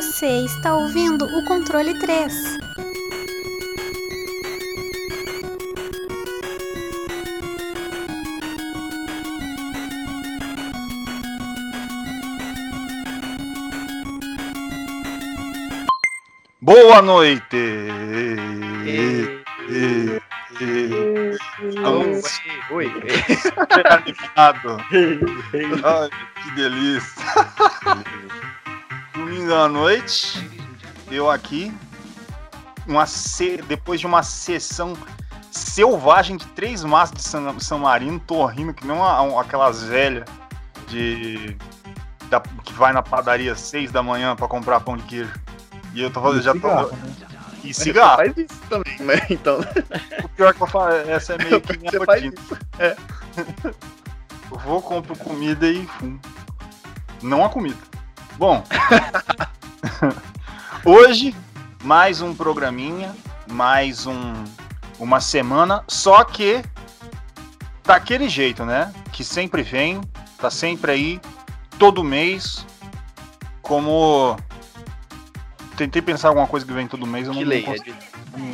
Você está ouvindo o controle 3. Boa noite! Oi, oi. animado. Ai, que delícia. Domingo à noite, eu aqui, uma se... depois de uma sessão selvagem de três massas de San, San Marino, tô rindo que nem uma, aquelas velhas de da... que vai na padaria às seis da manhã para comprar pão de queijo. E eu tô fazendo, já cigarro, tô. né? E cigarro. Faz isso também, né? Então, O pior que eu falo, essa é meio que minha você faz rotina. isso. É. Eu vou, compro comida e fumo. Não a comida. Bom. Hoje, mais um programinha, mais um, uma semana, só que daquele jeito, né? Que sempre vem, tá sempre aí, todo mês, como. Tentei pensar alguma coisa que vem todo mês, eu não, Que não lei,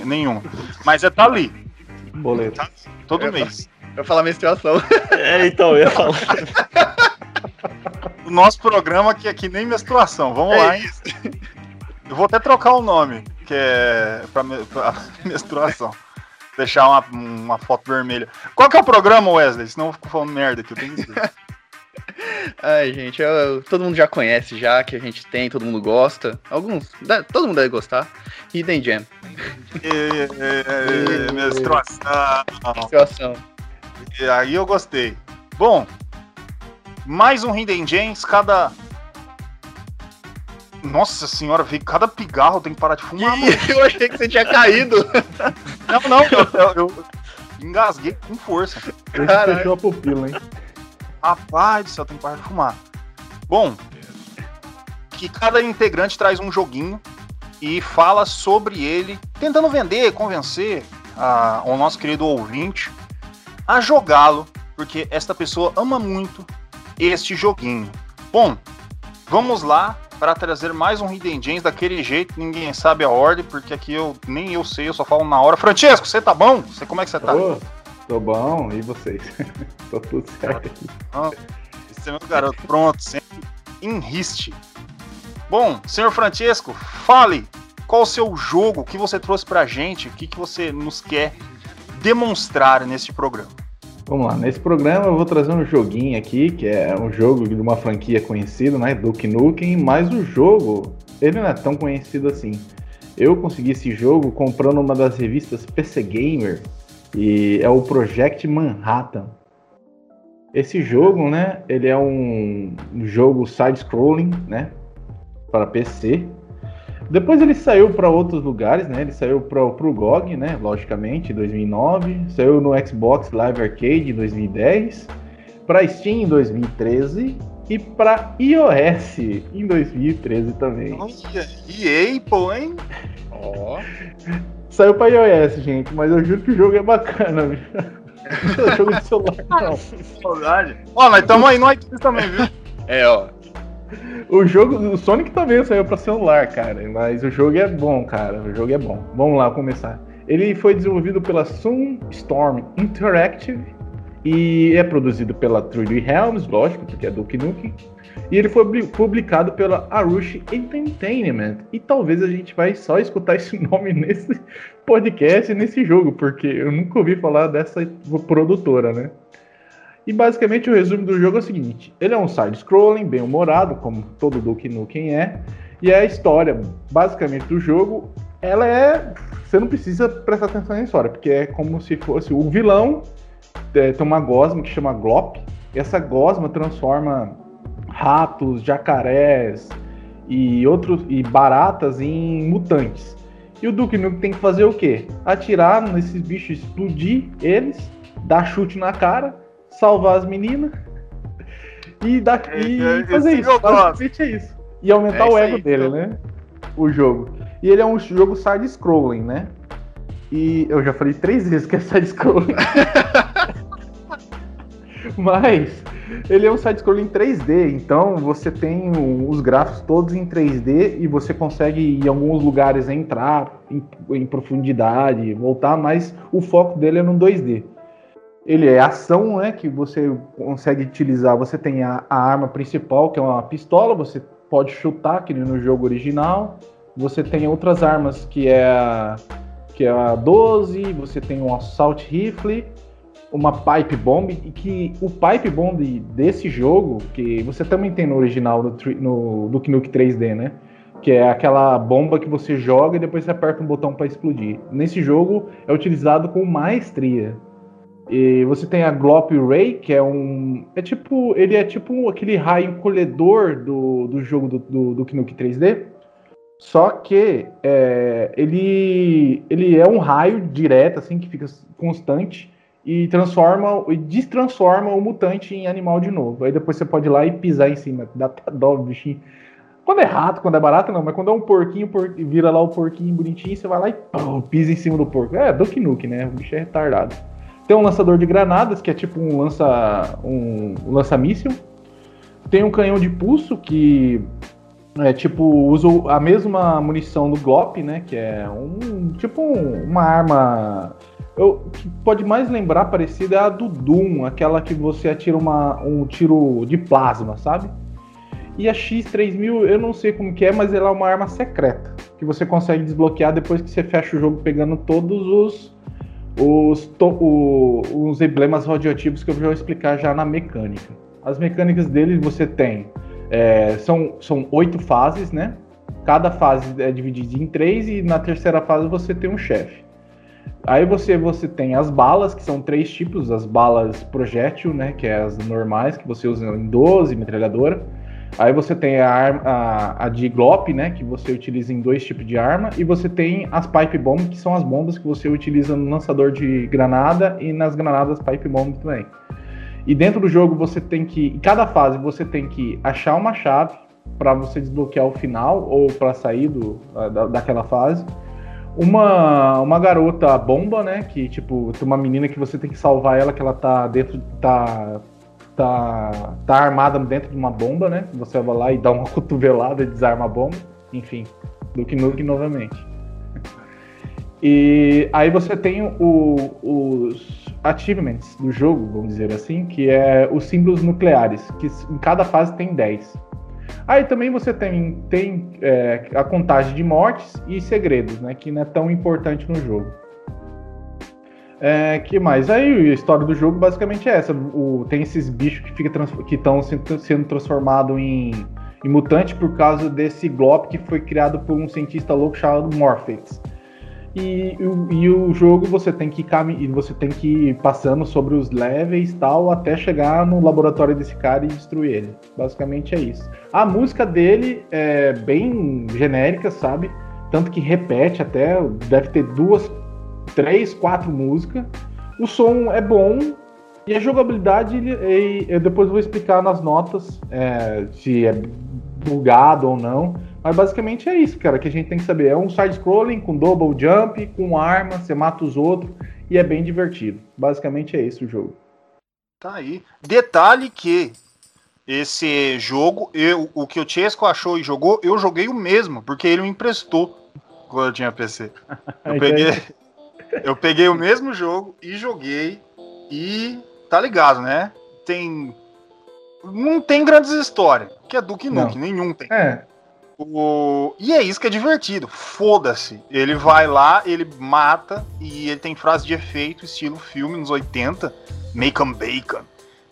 é nenhum. Mas é tá ali, Boleto. todo Eu mês. Eu ia falar menstruação. É, então, eu ia falar. O nosso programa que é que nem menstruação. Vamos lá, É hein? Eu vou até trocar o nome, que é pra, pra menstruação. Deixar uma, uma foto vermelha. Qual que é o programa, Wesley? Senão eu fico falando merda aqui, eu tenho que. Ai, gente, eu- todo mundo já conhece já, que a gente tem, todo mundo gosta. Alguns, todo mundo deve gostar. Hidden Gem. E- e- e- menstruação. Menstruação. E aí eu gostei. Bom, mais um Hidden Gems, cada. Nossa senhora, veio cada pigarro tem que parar de fumar. mano. Ih, eu achei que você tinha caído. Não, não, eu, eu- eu engasguei com força. Ele Caralho. fechou a pupila, hein? Rapaz do céu, tem que parar de fumar. Bom, que cada integrante traz um joguinho e fala sobre ele, tentando vender, convencer a- o nosso querido ouvinte a jogá-lo, porque esta pessoa ama muito este joguinho. Bom, vamos lá para trazer mais um Hidden Gems daquele jeito, ninguém sabe a ordem, porque aqui eu nem eu sei, eu só falo na hora. Francesco, você tá bom? Você como é que você tá? Ô, tô bom, e vocês? tô tudo certo aqui. Esse é meu garoto, pronto, sempre em riste. Bom, senhor Francesco, fale qual o seu jogo que você trouxe pra gente, o que, que você nos quer demonstrar neste programa. Vamos lá, nesse programa eu vou trazer um joguinho aqui, que é um jogo de uma franquia conhecida, né? Duke Nukem, mas o jogo, ele não é tão conhecido assim. Eu consegui esse jogo comprando uma das revistas PC Gamer, e é o Project Manhattan. Esse jogo, né, ele é um jogo side-scrolling, né, para PC. Depois ele saiu para outros lugares, né? Ele saiu para o GOG, né? Logicamente, em 2009. Saiu no Xbox Live Arcade em 2010. Para Steam em 2013. E para iOS em 2013 também. Olha, EA, pô, hein? Ó. Saiu para iOS, gente, mas eu juro que o jogo é bacana, viu? Não é jogo de celular, não. Saudade. Ó, nós estamos aí no iTunes também, viu? É, ó. O jogo, o Sonic também saiu para celular, cara, mas o jogo é bom, cara. O jogo é bom. Vamos lá começar. Ele foi desenvolvido pela Sunstorm Interactive e é produzido pela 3D Realms, lógico, porque é Duke Nukem. E ele foi bli- publicado pela Arushi Entertainment. E talvez a gente vai só escutar esse nome nesse podcast, nesse jogo, porque eu nunca ouvi falar dessa produtora, né? E basicamente o resumo do jogo é o seguinte: ele é um side-scrolling, bem humorado, como todo Duke Nukem é. E a história, basicamente, do jogo, ela é. Você não precisa prestar atenção na história, porque é como se fosse o vilão. é, tem uma gosma que chama Glop. E essa gosma transforma ratos, jacarés e outros e baratas em mutantes. E o Duke Nukem tem que fazer o quê? Atirar nesses bichos, explodir eles, dar chute na cara, salvar as meninas e, dar, e É, é, fazer esse isso. Basicamente é isso. E aumentar É o isso ego aí, dele, então. né? O jogo. E ele é um jogo side-scrolling, né? E eu já falei três vezes que é side-scrolling. Mas Ele é um side-scroller em 3D, então você tem os gráficos todos em 3D e você consegue em alguns lugares entrar em, em profundidade, voltar, mas o foco dele é no 2D. Ele é ação, né? Que você consegue utilizar. Você tem a, a arma principal, que é uma pistola, você pode chutar, que nem no jogo original. Você tem outras armas que é a, que é a 12, você tem um assault rifle, uma pipe bomb, e que o pipe bomb desse jogo, que você também tem no original no, no Duke Nuke 3D, né? Que é aquela bomba que você joga e depois você aperta um botão para explodir. Nesse jogo é utilizado com maestria. E você tem a Glop Ray, que é um. É tipo. Ele é tipo aquele raio colhedor do, do jogo do, do, do Nuke 3D. Só que é, ele, ele é um raio direto, assim, que fica constante e transforma e destransforma o mutante em animal de novo. Aí depois você pode ir lá e pisar em cima. Dá dó, bichinho. Quando é rato, quando é barato, não, mas quando é um porquinho, por, vira lá o porquinho bonitinho, você vai lá e pisa em cima do porco. É, Duke Nuke, né? O bicho é retardado. Tem um lançador de granadas, que é tipo um lança um, lança-míssil. Tem um canhão de pulso que é tipo usa a mesma munição do Glop, né? Que é um tipo um, uma arma eu, que pode mais lembrar parecida é a do Doom, aquela que você atira uma, um tiro de plasma, sabe? E a X3000, eu não sei como que é, mas ela é uma arma secreta, que você consegue desbloquear depois que você fecha o jogo pegando todos os os, o, os emblemas radioativos que eu vou explicar já na mecânica. As mecânicas dele você tem. É, são, são oito fases, né? Cada fase é dividida em três e na terceira fase você tem um chefe. Aí você, você tem as balas, que são três tipos, as balas projétil, né? Que é as normais, que você usa em 12, metralhadora Aí você tem a, arma, a, a de Glop, né, que você utiliza em dois tipos de arma, e você tem as Pipe Bomb, que são as bombas que você utiliza no lançador de granada e nas granadas Pipe Bomb também. E dentro do jogo você tem que, em cada fase você tem que achar uma chave para você desbloquear o final ou para sair do, da, daquela fase. Uma, uma garota bomba, né, que tipo, tem uma menina que você tem que salvar ela que ela tá dentro tá tá, tá armada dentro de uma bomba, né? Você vai lá e dá uma cotovelada e desarma a bomba. Enfim, Duke Nuke novamente. E aí você tem o, os achievements do jogo, vamos dizer assim, que é os símbolos nucleares, que em cada fase tem 10. Aí também você tem, tem é, a contagem de mortes e segredos, né? Que não é tão importante no jogo. É, que mais? Aí a história do jogo basicamente é essa. O, tem esses bichos que estão que sendo transformados em, em mutante por causa desse Glop que foi criado por um cientista louco chamado Morpheus. E, e, e, o jogo você tem que ir você tem que ir passando sobre os levels tal até chegar no laboratório desse cara e destruir ele. Basicamente é isso. A música dele é bem genérica, sabe? Tanto que repete até, deve ter duas três, quatro músicas. O som é bom e a jogabilidade, ele, eu depois vou explicar nas notas é, se é bugado ou não. Mas basicamente é isso, cara, que a gente tem que saber. É um side-scrolling com double jump, com arma, você mata os outros e é bem divertido. Basicamente é isso o jogo. Tá aí. Detalhe que esse jogo, eu, o que o Chesco achou e jogou, eu joguei o mesmo, porque ele me emprestou quando eu tinha PC. Eu peguei, eu peguei o mesmo jogo e joguei e tá ligado, né? Tem não tem grandes histórias, que é Duke Nuke, nenhum tem. É. O... E é isso que é divertido. Foda-se. Ele vai lá, ele mata e ele tem frase de efeito, estilo filme nos 80, make 'em bacon.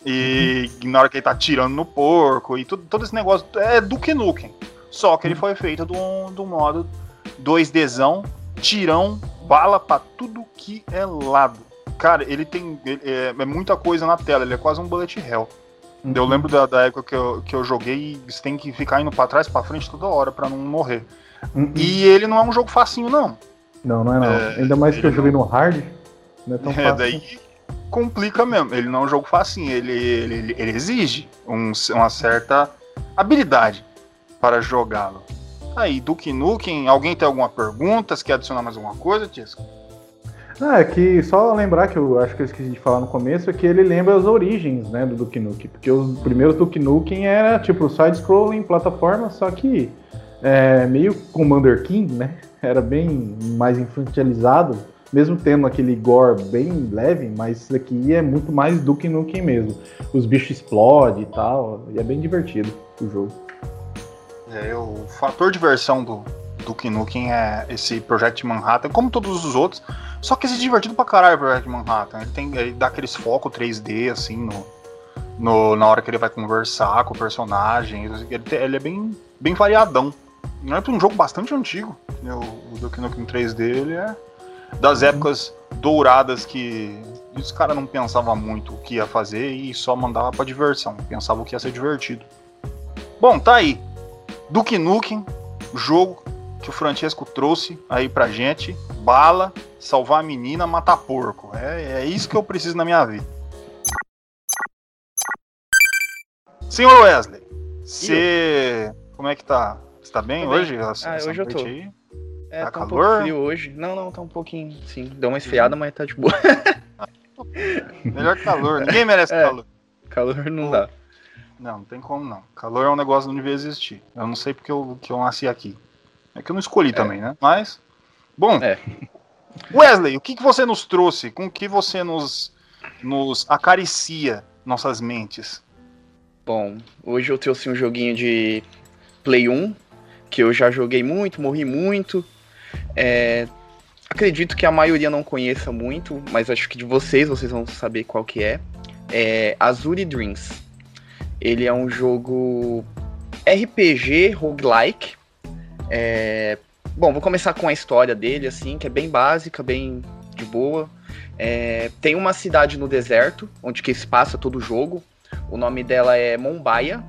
E uhum. na hora que ele tá tirando no porco e tudo, todo esse negócio é Duke Nukem. Só que ele uhum. foi feito do, do modo 2Dzão, tirão bala pra tudo que é lado. Cara, ele tem. Ele, é, é, muita coisa na tela, ele é quase um bullet hell. Uhum. Eu lembro da, da, época que eu, que eu joguei e você tem que ficar indo pra trás, pra frente toda hora para não morrer. Uhum. E ele não é um jogo facinho, não. Não, não é não. É, Ainda mais que eu joguei não... no hard, não é tão é, fácil. Daí complica mesmo. Ele não é um jogo facinho, ele, ele, ele, ele exige um, uma certa habilidade para jogá-lo. Aí, Duke Nukem, alguém tem alguma pergunta? Você quer adicionar mais alguma coisa, Tiesco? Ah, é que só lembrar que eu acho que eu esqueci de falar no começo é que ele lembra as origens, né, do Duke Nukem, porque os primeiros Duke Nukem era tipo side-scrolling, plataforma, só que é, meio Commander King, né? Era bem mais infantilizado, mesmo tendo aquele gore bem leve, mas isso aqui é muito mais Duke Nukem mesmo. Os bichos explodem e tal, e é bem divertido o jogo. É, o fator de diversão do Duke Nukem é esse Project Manhattan, como todos os outros, só que esse é divertido pra caralho o Project Manhattan. Ele, tem, ele dá aqueles focos 3D, assim, no, no, na hora que ele vai conversar com o personagem. Ele, ele é bem, bem variadão. Não é pra um jogo bastante antigo. Né? O, o Duke Nukem 3D, ele é das uhum. épocas douradas que os caras não pensavam muito o que ia fazer e só mandava pra diversão. Pensava o que ia ser divertido. Bom, tá aí. Duke Nukem, jogo que o Francesco trouxe aí pra gente. Bala, salvar a menina, matar porco. É, é isso que eu preciso na minha vida. Senhor Wesley, você. Como é que tá? Você tá bem, hoje? ah, hoje eu tô. Aí? É, tá, tá calor? Um frio hoje. Não, não, tá um pouquinho, sim. Deu uma esfriada, mas tá de boa. Melhor que calor. Ninguém merece é, calor. Calor não dá. Não, não tem como não. Calor é um negócio que não devia existir. Eu não sei porque eu, que eu nasci aqui. É que eu não escolhi é. também, né? Mas. Bom. É. Wesley, o que, que você nos trouxe? Com que você nos, nos acaricia nossas mentes? Bom, hoje eu trouxe um joguinho de Play 1, que eu já joguei muito, morri muito. É, acredito que a maioria não conheça muito, mas acho que de vocês, vocês vão saber qual que é. É Azure Dreams. Ele é um jogo RPG roguelike. É... Bom, vou começar com a história dele, assim, que é bem básica, bem de boa. É... Tem uma cidade no deserto, onde que se passa todo o jogo. O nome dela é Mombaia.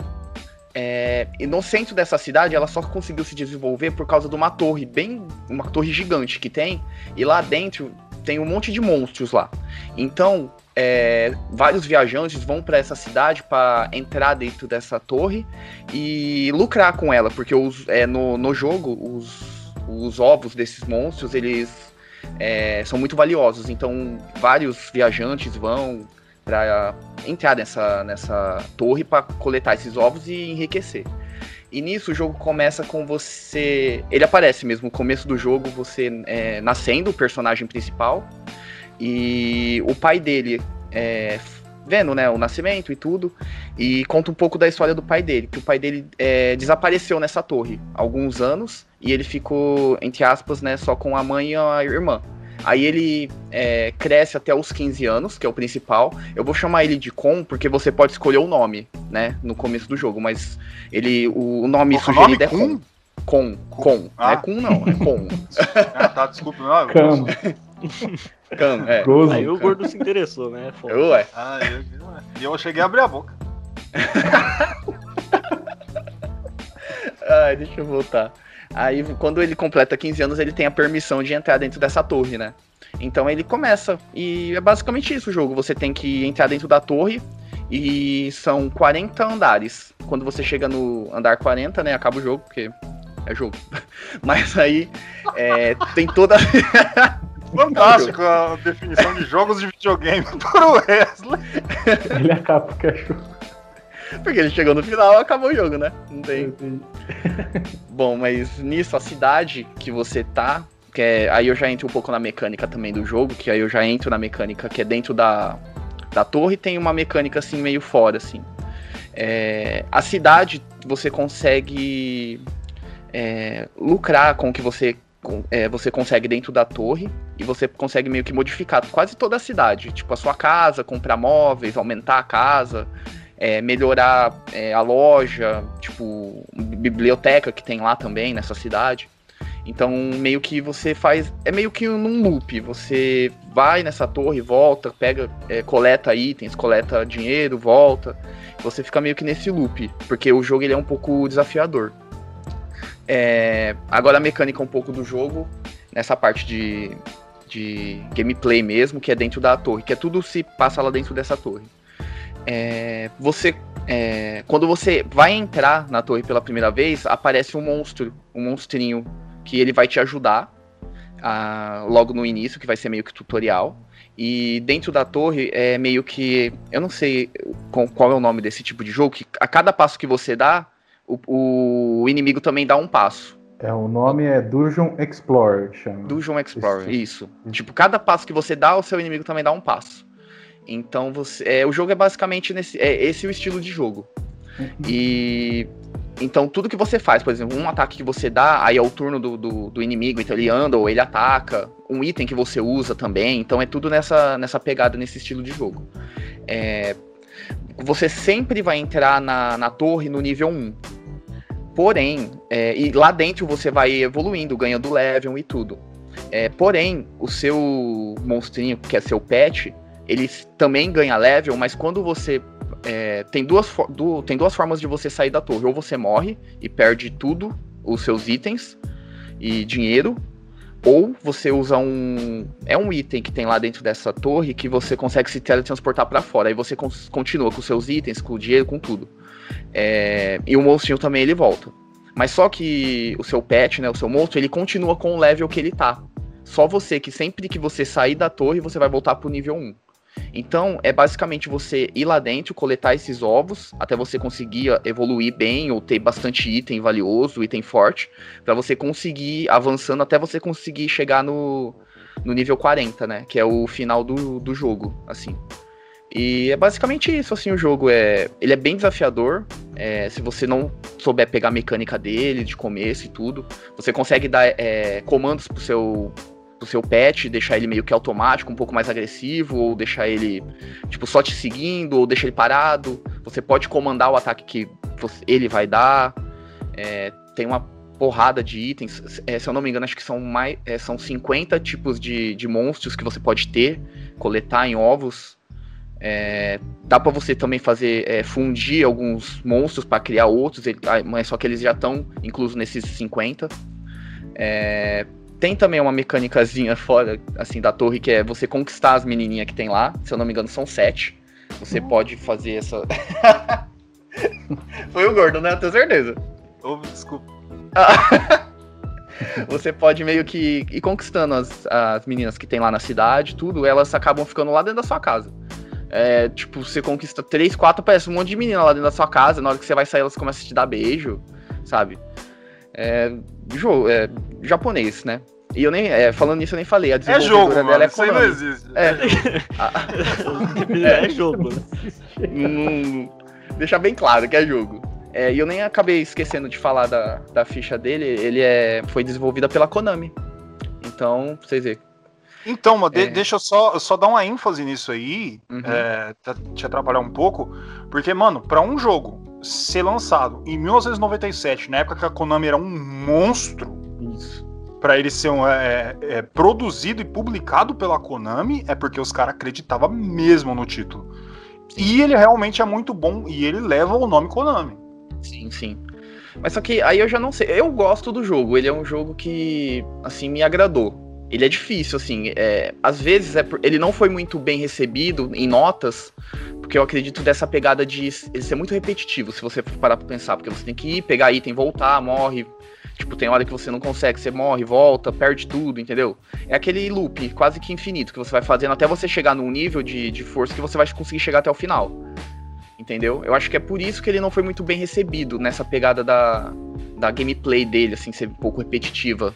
É... E no centro dessa cidade, ela só conseguiu se desenvolver por causa de uma torre bem... Uma torre gigante que tem. E lá dentro tem um monte de monstros lá. Então, é, vários viajantes vão para essa cidade para entrar dentro dessa torre e lucrar com ela, porque os, é, no, no jogo os, os ovos desses monstros eles é, são muito valiosos. Então, vários viajantes vão para entrar nessa, nessa torre para coletar esses ovos e enriquecer. E nisso o jogo começa com você. Ele aparece mesmo no começo do jogo, você é, nascendo, o personagem principal. E o pai dele é, vendo né, o nascimento e tudo. E conta um pouco da história do pai dele. Que o pai dele é, desapareceu nessa torre há alguns anos. E ele ficou, entre aspas, né, só com a mãe e a irmã. Aí ele é, cresce até os 15 anos, que é o principal. Eu vou chamar ele de Con, porque você pode escolher o nome, né? No começo do jogo, mas ele. O, o nome sugerido nome é Con. Com, com. Ah. Não é com, não, é com. ah, tá, desculpa, não. Cam, é. Gozo, Aí o gordo se interessou, né? Foda. Ué. Ah, eu, eu cheguei a abrir a boca. Ai, deixa eu voltar. Aí, quando ele completa 15 anos, ele tem a permissão de entrar dentro dessa torre, né? Então ele começa. E é basicamente isso o jogo. Você tem que entrar dentro da torre. E são 40 andares. Quando você chega no andar 40, né? Acaba o jogo, porque é jogo. Mas aí é, tem toda. Fantástico a definição de jogos de videogame para o Wesley. Ele acaba porque é jogo. Porque ele chegou no final acabou o jogo, né? Não tem. Bom, mas nisso, a cidade que você tá. Que é, aí eu já entro um pouco na mecânica também do jogo, que aí eu já entro na mecânica que é dentro da, da torre, tem uma mecânica assim meio fora, assim. É, a cidade você consegue é, lucrar com o que você, é, você consegue dentro da torre e você consegue meio que modificar quase toda a cidade. Tipo, a sua casa, comprar móveis, aumentar a casa é, melhorar é, a loja, tipo, biblioteca que tem lá também nessa cidade. Então, meio que você faz. É meio que num loop. Você vai nessa torre, volta, pega, é, coleta itens, coleta dinheiro, volta. Você fica meio que nesse loop. Porque o jogo ele é um pouco desafiador. É, agora a mecânica um pouco do jogo, nessa parte de, de gameplay mesmo, que é dentro da torre, que é tudo se passa lá dentro dessa torre é, você é, quando você vai entrar na torre pela primeira vez, aparece um monstro, um monstrinho que ele vai te ajudar. a, logo no início, que vai ser meio que tutorial. E dentro da torre é meio que. Eu não sei qual é o nome desse tipo de jogo, que a cada passo que você dá, o, o inimigo também dá um passo. É, o nome é Dungeon Explorer, chama. Dungeon Explorer, isso. isso. Tipo, cada passo que você dá, o seu inimigo também dá um passo. Então você. É, o jogo é basicamente nesse. É esse o estilo de jogo. Uhum. E. Então tudo que você faz, por exemplo, um ataque que você dá, aí é o turno do, do, do, inimigo, então ele anda ou ele ataca, um item que você usa também, então é tudo nessa, nessa pegada, nesse estilo de jogo. É, você sempre vai entrar na, na torre no nível 1. Porém, é, e lá dentro você vai evoluindo, ganhando level e tudo. É, porém, o seu monstrinho, que é seu pet, ele também ganha level, mas quando você. É, tem, duas, du, tem duas formas de você sair da torre. Ou você morre e perde tudo, os seus itens e dinheiro. Ou você usa um. É um item que tem lá dentro dessa torre que você consegue se teletransportar para fora. Aí você continua com seus itens, com o dinheiro, com tudo. É, e o monstrinho também ele volta. Mas só que o seu pet, né, o seu monstro, ele continua com o level que ele tá. Só você que sempre que você sair da torre, você vai voltar pro nível 1. Então, é basicamente você ir lá dentro, coletar esses ovos, até você conseguir evoluir bem ou ter bastante item valioso, item forte, para você conseguir avançando até você conseguir chegar no, no nível 40, né? Que é o final do, do jogo, assim. E é basicamente isso, assim, o jogo é. Ele é bem desafiador. É, se você não souber pegar a mecânica dele de começo e tudo, você consegue dar é, comandos pro seu, pro seu pet, deixar ele meio que automático, um pouco mais agressivo, ou deixar ele, tipo, só te seguindo, ou deixar ele parado. Você pode comandar o ataque que ele vai dar. É, tem uma porrada de itens. É, se eu não me engano, acho que são mais. É, são 50 tipos de, de monstros que você pode ter, coletar em ovos. É, dá para você também fazer é, fundir alguns monstros para criar outros, ah, mas só que eles já estão inclusos nesses 50. É, tem também uma mecânicazinha fora assim da torre que é você conquistar as menininhas que tem lá. Se eu não me engano, são sete. Você uhum. pode fazer essa. Foi o gordo, né? Eu tenho certeza. Oh, desculpa. você pode meio que ir conquistando as, as meninas que tem lá na cidade, tudo, elas acabam ficando lá dentro da sua casa. É, tipo, você conquista três, quatro, parece um monte de menina lá dentro da sua casa. Na hora que você vai sair, elas começam a te dar beijo, sabe? É, jogo, é japonês, né? E eu nem, é, falando nisso, eu nem falei. A é jogo, mano, dela é isso aí não existe. É, é, é jogo. Hum, deixar bem claro que é jogo. É, e eu nem acabei esquecendo de falar da, da ficha dele. Ele é, foi desenvolvida pela Konami. Então, pra vocês verem então, mas é. deixa eu só, só dar uma ênfase nisso aí, uhum. é, te atrapalhar um pouco, porque, mano, para um jogo ser lançado em 1997, na época que a Konami era um monstro, para ele ser um, é, é, produzido e publicado pela Konami, é porque os caras acreditavam mesmo no título. Sim. E ele realmente é muito bom e ele leva o nome Konami. Sim, sim. Mas só que aí eu já não sei. Eu gosto do jogo. Ele é um jogo que, assim, me agradou ele é difícil, assim. É, às vezes é, ele não foi muito bem recebido em notas, porque eu acredito dessa pegada de ele ser muito repetitivo, se você parar pra pensar, porque você tem que ir, pegar item, voltar, morre. Tipo, tem hora que você não consegue, você morre, volta, perde tudo, entendeu? É aquele loop quase que infinito que você vai fazendo até você chegar num nível de, de força que você vai conseguir chegar até o final. Entendeu? Eu acho que é por isso que ele não foi muito bem recebido nessa pegada da, da gameplay dele, assim, ser um pouco repetitiva.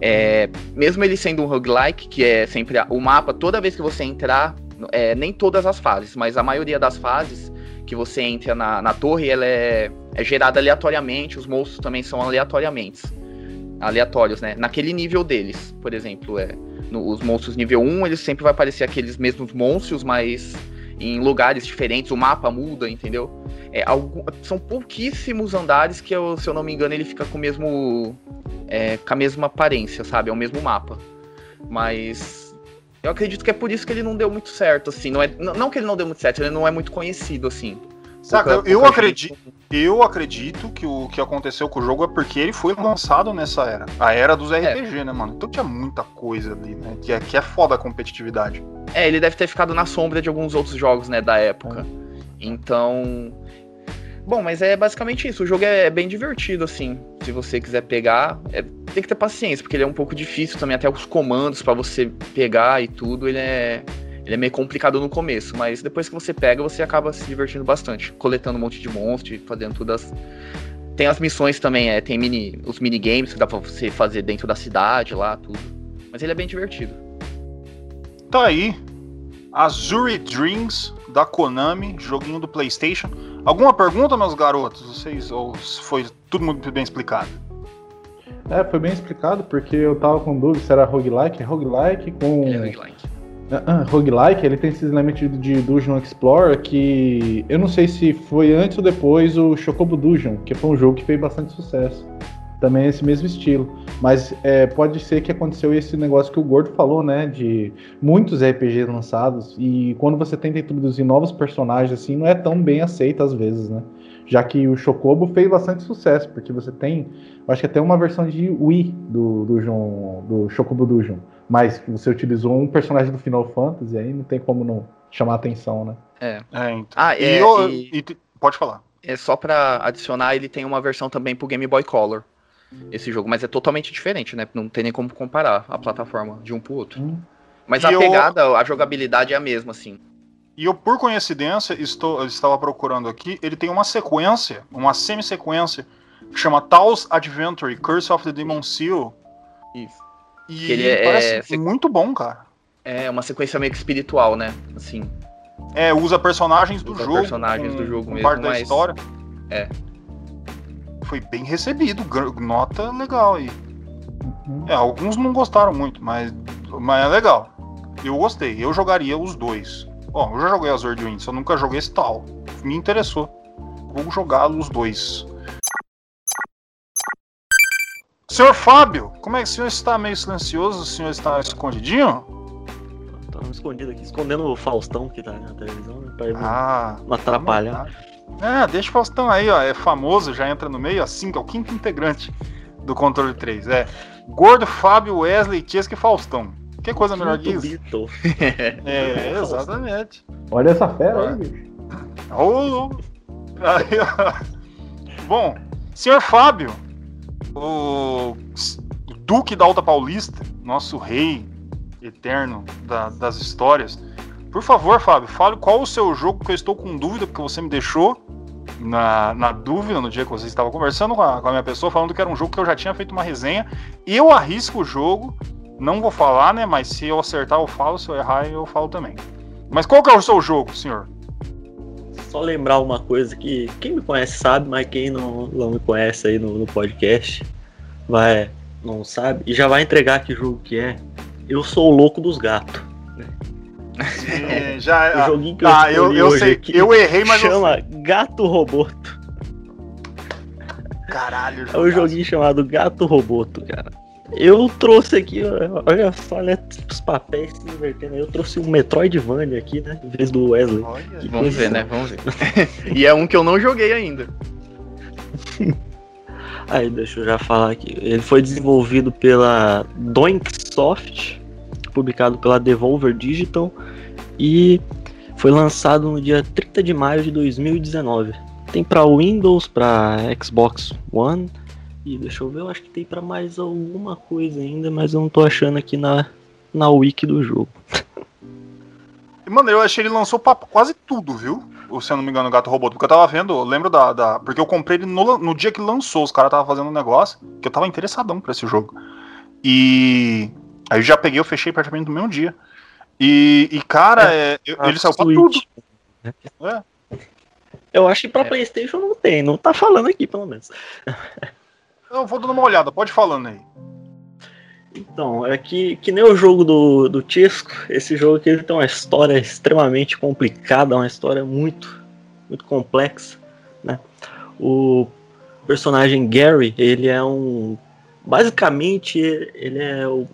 É, mesmo ele sendo um roguelike, que é sempre o mapa, toda vez que você entrar, é, nem todas as fases, mas a maioria das fases que você entra na, na torre, ela é, é gerada aleatoriamente, os monstros também são aleatoriamente. Aleatórios, né? Naquele nível deles, por exemplo, é, no, os monstros nível 1, eles sempre vai aparecer aqueles mesmos monstros, mas em lugares diferentes, o mapa muda, entendeu? É, algum, são pouquíssimos andares que, eu, se eu não me engano, ele fica com o mesmo é, com a mesma aparência, sabe? É o mesmo mapa. Mas eu acredito que é por isso que ele não deu muito certo, assim. Não, é, não que ele não deu muito certo, ele não é muito conhecido, assim. Saca, pouca, eu, acredito, eu acredito que o que aconteceu com o jogo é porque ele foi lançado nessa era. A era dos RPG, é. né, mano? Então tinha muita coisa ali, né? Que é, que é foda a competitividade. É, ele deve ter ficado na sombra de alguns outros jogos, né, da época. Então, Bom, mas é basicamente isso. O jogo é bem divertido, assim. Se você quiser pegar. É, tem que ter paciência, porque ele é um pouco difícil também, até os comandos para você pegar e tudo, ele é. Ele é meio complicado no começo, mas depois que você pega, você acaba se divertindo bastante. Coletando um monte de monstros, fazendo todas. Tem as missões também, é, tem mini, os minigames que dá pra você fazer dentro da cidade lá, tudo. Mas ele é bem divertido. Tá aí. Azuri Dreams da Konami, joguinho do PlayStation. Alguma pergunta, meus garotos? Vocês ou foi tudo muito bem explicado? É, foi bem explicado, porque eu tava com dúvida se era roguelike. É roguelike com. É roguelike. Ah, roguelike, ele tem esses elementos de Dungeon Explorer que eu não sei se foi antes ou depois o Chocobo Dungeon, que foi um jogo que fez bastante sucesso. Também é esse mesmo estilo. Mas é, pode ser que aconteceu esse negócio que o Gordo falou, né? De muitos RPGs lançados. E quando você tenta introduzir novos personagens, assim, não é tão bem aceito às vezes, né? Já que o Chocobo fez bastante sucesso, porque você tem. Acho que até uma versão de Wii do, do, João, do Chocobo Dungeon. Mas você utilizou um personagem do Final Fantasy, aí não tem como não chamar atenção, né? É. É, então. Ah, E é, eu- e- e pode falar. É só pra adicionar, ele tem uma versão também pro Game Boy Color. Esse jogo, mas é totalmente diferente, né? Não tem nem como comparar a plataforma de um pro outro. Hum. Mas E a eu- pegada, a jogabilidade é a mesma, assim. E eu, por coincidência, estou, eu estava procurando aqui, ele tem uma sequência, uma semi-sequência, que chama Taos Adventure Curse of the Demon Seal. Isso. E Que ele é- parece é- muito bom, cara. É uma sequência meio que espiritual, né? Assim. É, usa personagens do Usa jogo. personagens do jogo com mesmo, parte da mas- história. É. Foi bem recebido, nota legal aí. Uhum. É, alguns não gostaram muito, mas, mas é legal. Eu gostei, eu jogaria os dois. Bom, eu já joguei Azure Dreams, eu nunca joguei esse tal. Me interessou. Vou jogar os dois. Senhor Fábio, como é que o senhor está meio silencioso? O senhor está escondidinho? Tá escondido aqui, escondendo o Faustão que tá na televisão, né? Pra ele não- Ah, não atrapalhar. É, deixa o Faustão aí, ó. É famoso, já entra no meio, assim, que é o quinto integrante do controle 3. É Gordo, Fábio, Wesley, Chesca e Faustão. Que coisa melhor que Quinto isso? Beatle. É, exatamente. Olha essa fera aí, bicho. Ô, aí, ó. Bom, senhor Fábio, o Duque da Alta Paulista, nosso rei eterno da- das histórias. Por favor, Fábio, fale qual o seu jogo que eu estou com dúvida, porque você me deixou na, na dúvida no dia que você estava conversando com a, com a minha pessoa, falando que era um jogo que eu já tinha feito uma resenha. Eu arrisco o jogo, não vou falar, né? Mas se eu acertar, eu falo, se eu errar, eu falo também. Mas qual que é o seu jogo, senhor? Só lembrar uma coisa que quem me conhece sabe, mas quem não, não me conhece aí no, no podcast vai não sabe e já vai entregar que jogo que é. Eu sou o louco dos gatos. Sim, já O joguinho que eu Ah, eu, eu hoje sei, aqui eu errei, mas eu chama Gato Roboto. Caralho, É um joguinho chamado Gato Roboto, cara. Eu trouxe aqui, olha só, olha os papéis se invertendo. Eu trouxe um Metroidvania aqui, né? Em vez do Wesley. Olha, Que Vamos ver, né? Vamos ver. e é um que eu não joguei ainda. Aí, deixa eu já falar aqui. Ele foi desenvolvido pela Doinksoft, publicado pela Devolver Digital e foi lançado no dia 30 de maio de 2019. Tem para Windows, para Xbox One e deixa eu ver, eu acho que tem para mais alguma coisa ainda, mas eu não tô achando aqui na na wiki do jogo. Mano, eu achei que ele lançou pra quase tudo, viu? Se eu não me engano, o Gato Robô. Porque eu tava vendo, eu lembro da. da- porque eu comprei ele no, no dia que lançou. Os caras estavam fazendo um negócio que eu tava interessadão pra esse jogo. E. Aí eu já peguei, eu fechei praticamente no mesmo dia. E, e cara, é, eu- ele saiu pra tudo. É. Eu acho que para É. PlayStation não tem, não tá falando aqui pelo menos. Eu vou dando uma olhada, pode falando aí. Então, é que, que nem o jogo do, do Tisco, esse jogo aqui tem uma história extremamente complicada, uma história muito, muito complexa, né? O personagem Gary, ele é um... Basicamente, ele é o...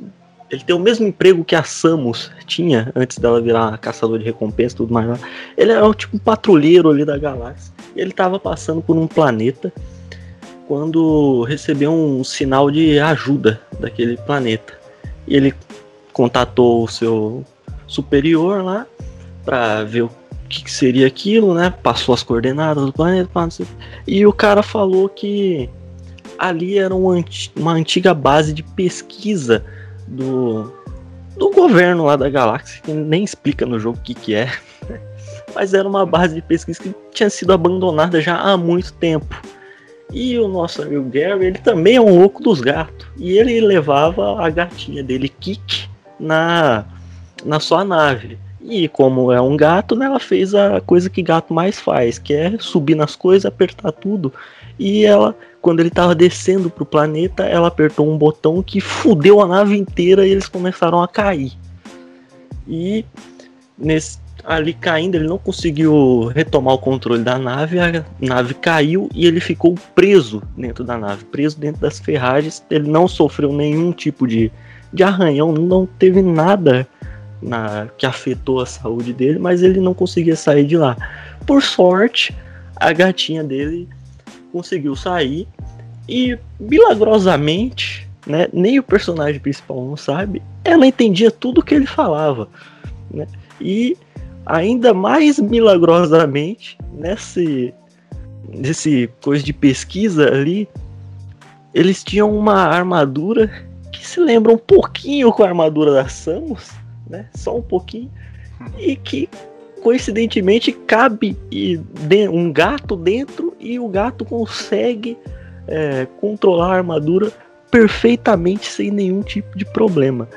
Ele tem o mesmo emprego que a Samus tinha antes dela virar caçador de recompensa e tudo mais. Ele é um tipo um patrulheiro ali da galáxia. Ele tava passando por um planeta quando recebeu um sinal de ajuda daquele planeta. E ele contatou o seu superior lá para ver o que, seria aquilo, né? Passou as coordenadas do planeta, e o cara falou que ali era uma, uma antiga base de pesquisa do, do governo lá da galáxia, que nem explica no jogo o que, que é. Mas era uma base de pesquisa que tinha sido abandonada já há muito tempo. E o nosso amigo Gary, ele também é um louco dos gatos. E ele levava a gatinha dele, Kik, na, na sua nave. E como é um gato, né, ela fez a coisa que gato mais faz, que é subir nas coisas, apertar tudo. E ela, quando ele tava descendo pro planeta, ela apertou um botão que fudeu a nave inteira e eles começaram a cair. E nesse, ali caindo, ele não conseguiu retomar o controle da nave, a nave caiu e ele ficou preso dentro da nave, preso dentro das ferragens. Ele não sofreu nenhum tipo de, de arranhão, não teve nada na, que afetou a saúde dele, mas ele não conseguia sair de lá. Por sorte, a gatinha dele conseguiu sair e milagrosamente, né, nem o personagem principal não sabe, ela entendia tudo que ele falava, né? E ainda mais milagrosamente, nesse nesse coisa de pesquisa ali, eles tinham uma armadura que se lembra um pouquinho com a armadura da Samus, né? Só um pouquinho. E que coincidentemente cabe um gato dentro e o gato consegue é, controlar a armadura perfeitamente sem nenhum tipo de problema.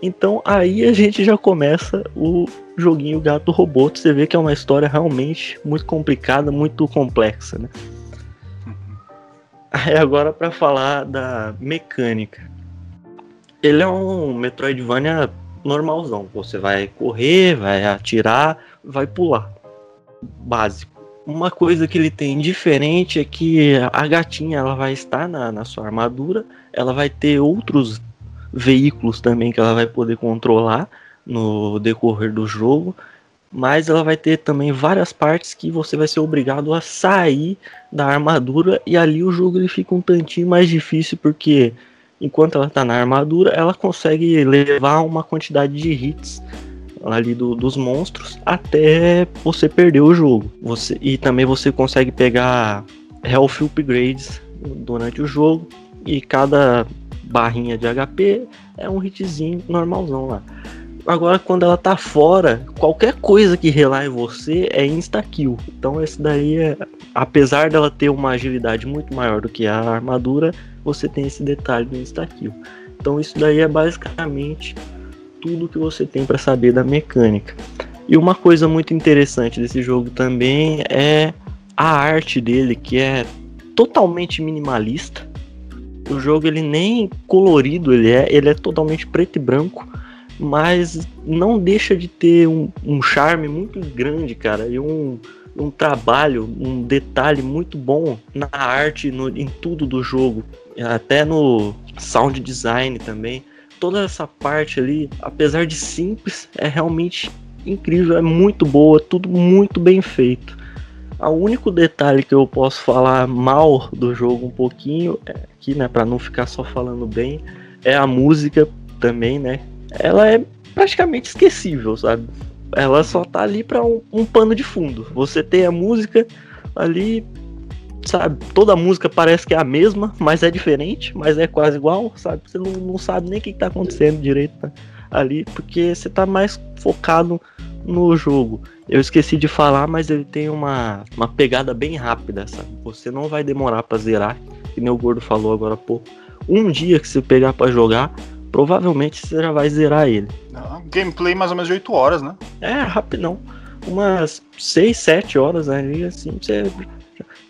Então aí a gente já começa o joguinho Gato Robô. Você vê que é uma história realmente muito complicada, muito complexa, né? Aí agora para falar da mecânica. Ele é um Metroidvania normalzão. Você vai correr, vai atirar, vai pular. Básico. Uma coisa que ele tem diferente é que a gatinha ela vai estar na, na sua armadura, ela vai ter outros veículos também que ela vai poder controlar no decorrer do jogo, mas ela vai ter também várias partes que você vai ser obrigado a sair da armadura e ali o jogo ele fica um tantinho mais difícil porque enquanto ela tá na armadura, ela consegue levar uma quantidade de hits ali do- dos monstros até você perder o jogo. Você, e também você consegue pegar health upgrades durante o jogo e cada barrinha de HP é um hitzinho normalzão lá. Agora, quando ela tá fora, qualquer coisa que relar em você é insta-kill. Então, esse daí é. Apesar dela ter uma agilidade muito maior do que a armadura, você tem esse detalhe do insta-kill. Então, isso daí é basicamente tudo que você tem para saber da mecânica. E uma coisa muito interessante desse jogo também é a arte dele, que é totalmente minimalista. O jogo ele nem colorido ele é, ele é totalmente preto e branco, mas não deixa de ter um, um charme muito grande, cara, e um, um trabalho, um detalhe muito bom na arte, no, em tudo do jogo, até no sound design também. Toda essa parte ali, apesar de simples, é realmente incrível, é muito boa, tudo muito bem feito. O único detalhe que eu posso falar mal do jogo um pouquinho, é, aqui, né, para não ficar só falando bem, é a música também, né? Ela é praticamente esquecível, sabe? Ela só tá ali para um, um pano de fundo. Você tem a música ali, sabe? Toda música parece que é a mesma, mas é diferente, mas é quase igual, sabe? Você não, não sabe nem o que, que tá acontecendo direito né? ali, porque você tá mais focado no jogo. Eu esqueci de falar, mas ele tem uma, uma pegada bem rápida, sabe? Você não vai demorar pra zerar, que nem o Gordo falou agora há pouco. Um dia que você pegar pra jogar, provavelmente você já vai zerar ele. Não, gameplay mais ou menos de 8 horas, né? É, rapidão. Umas 6, 7 horas ali, assim, você...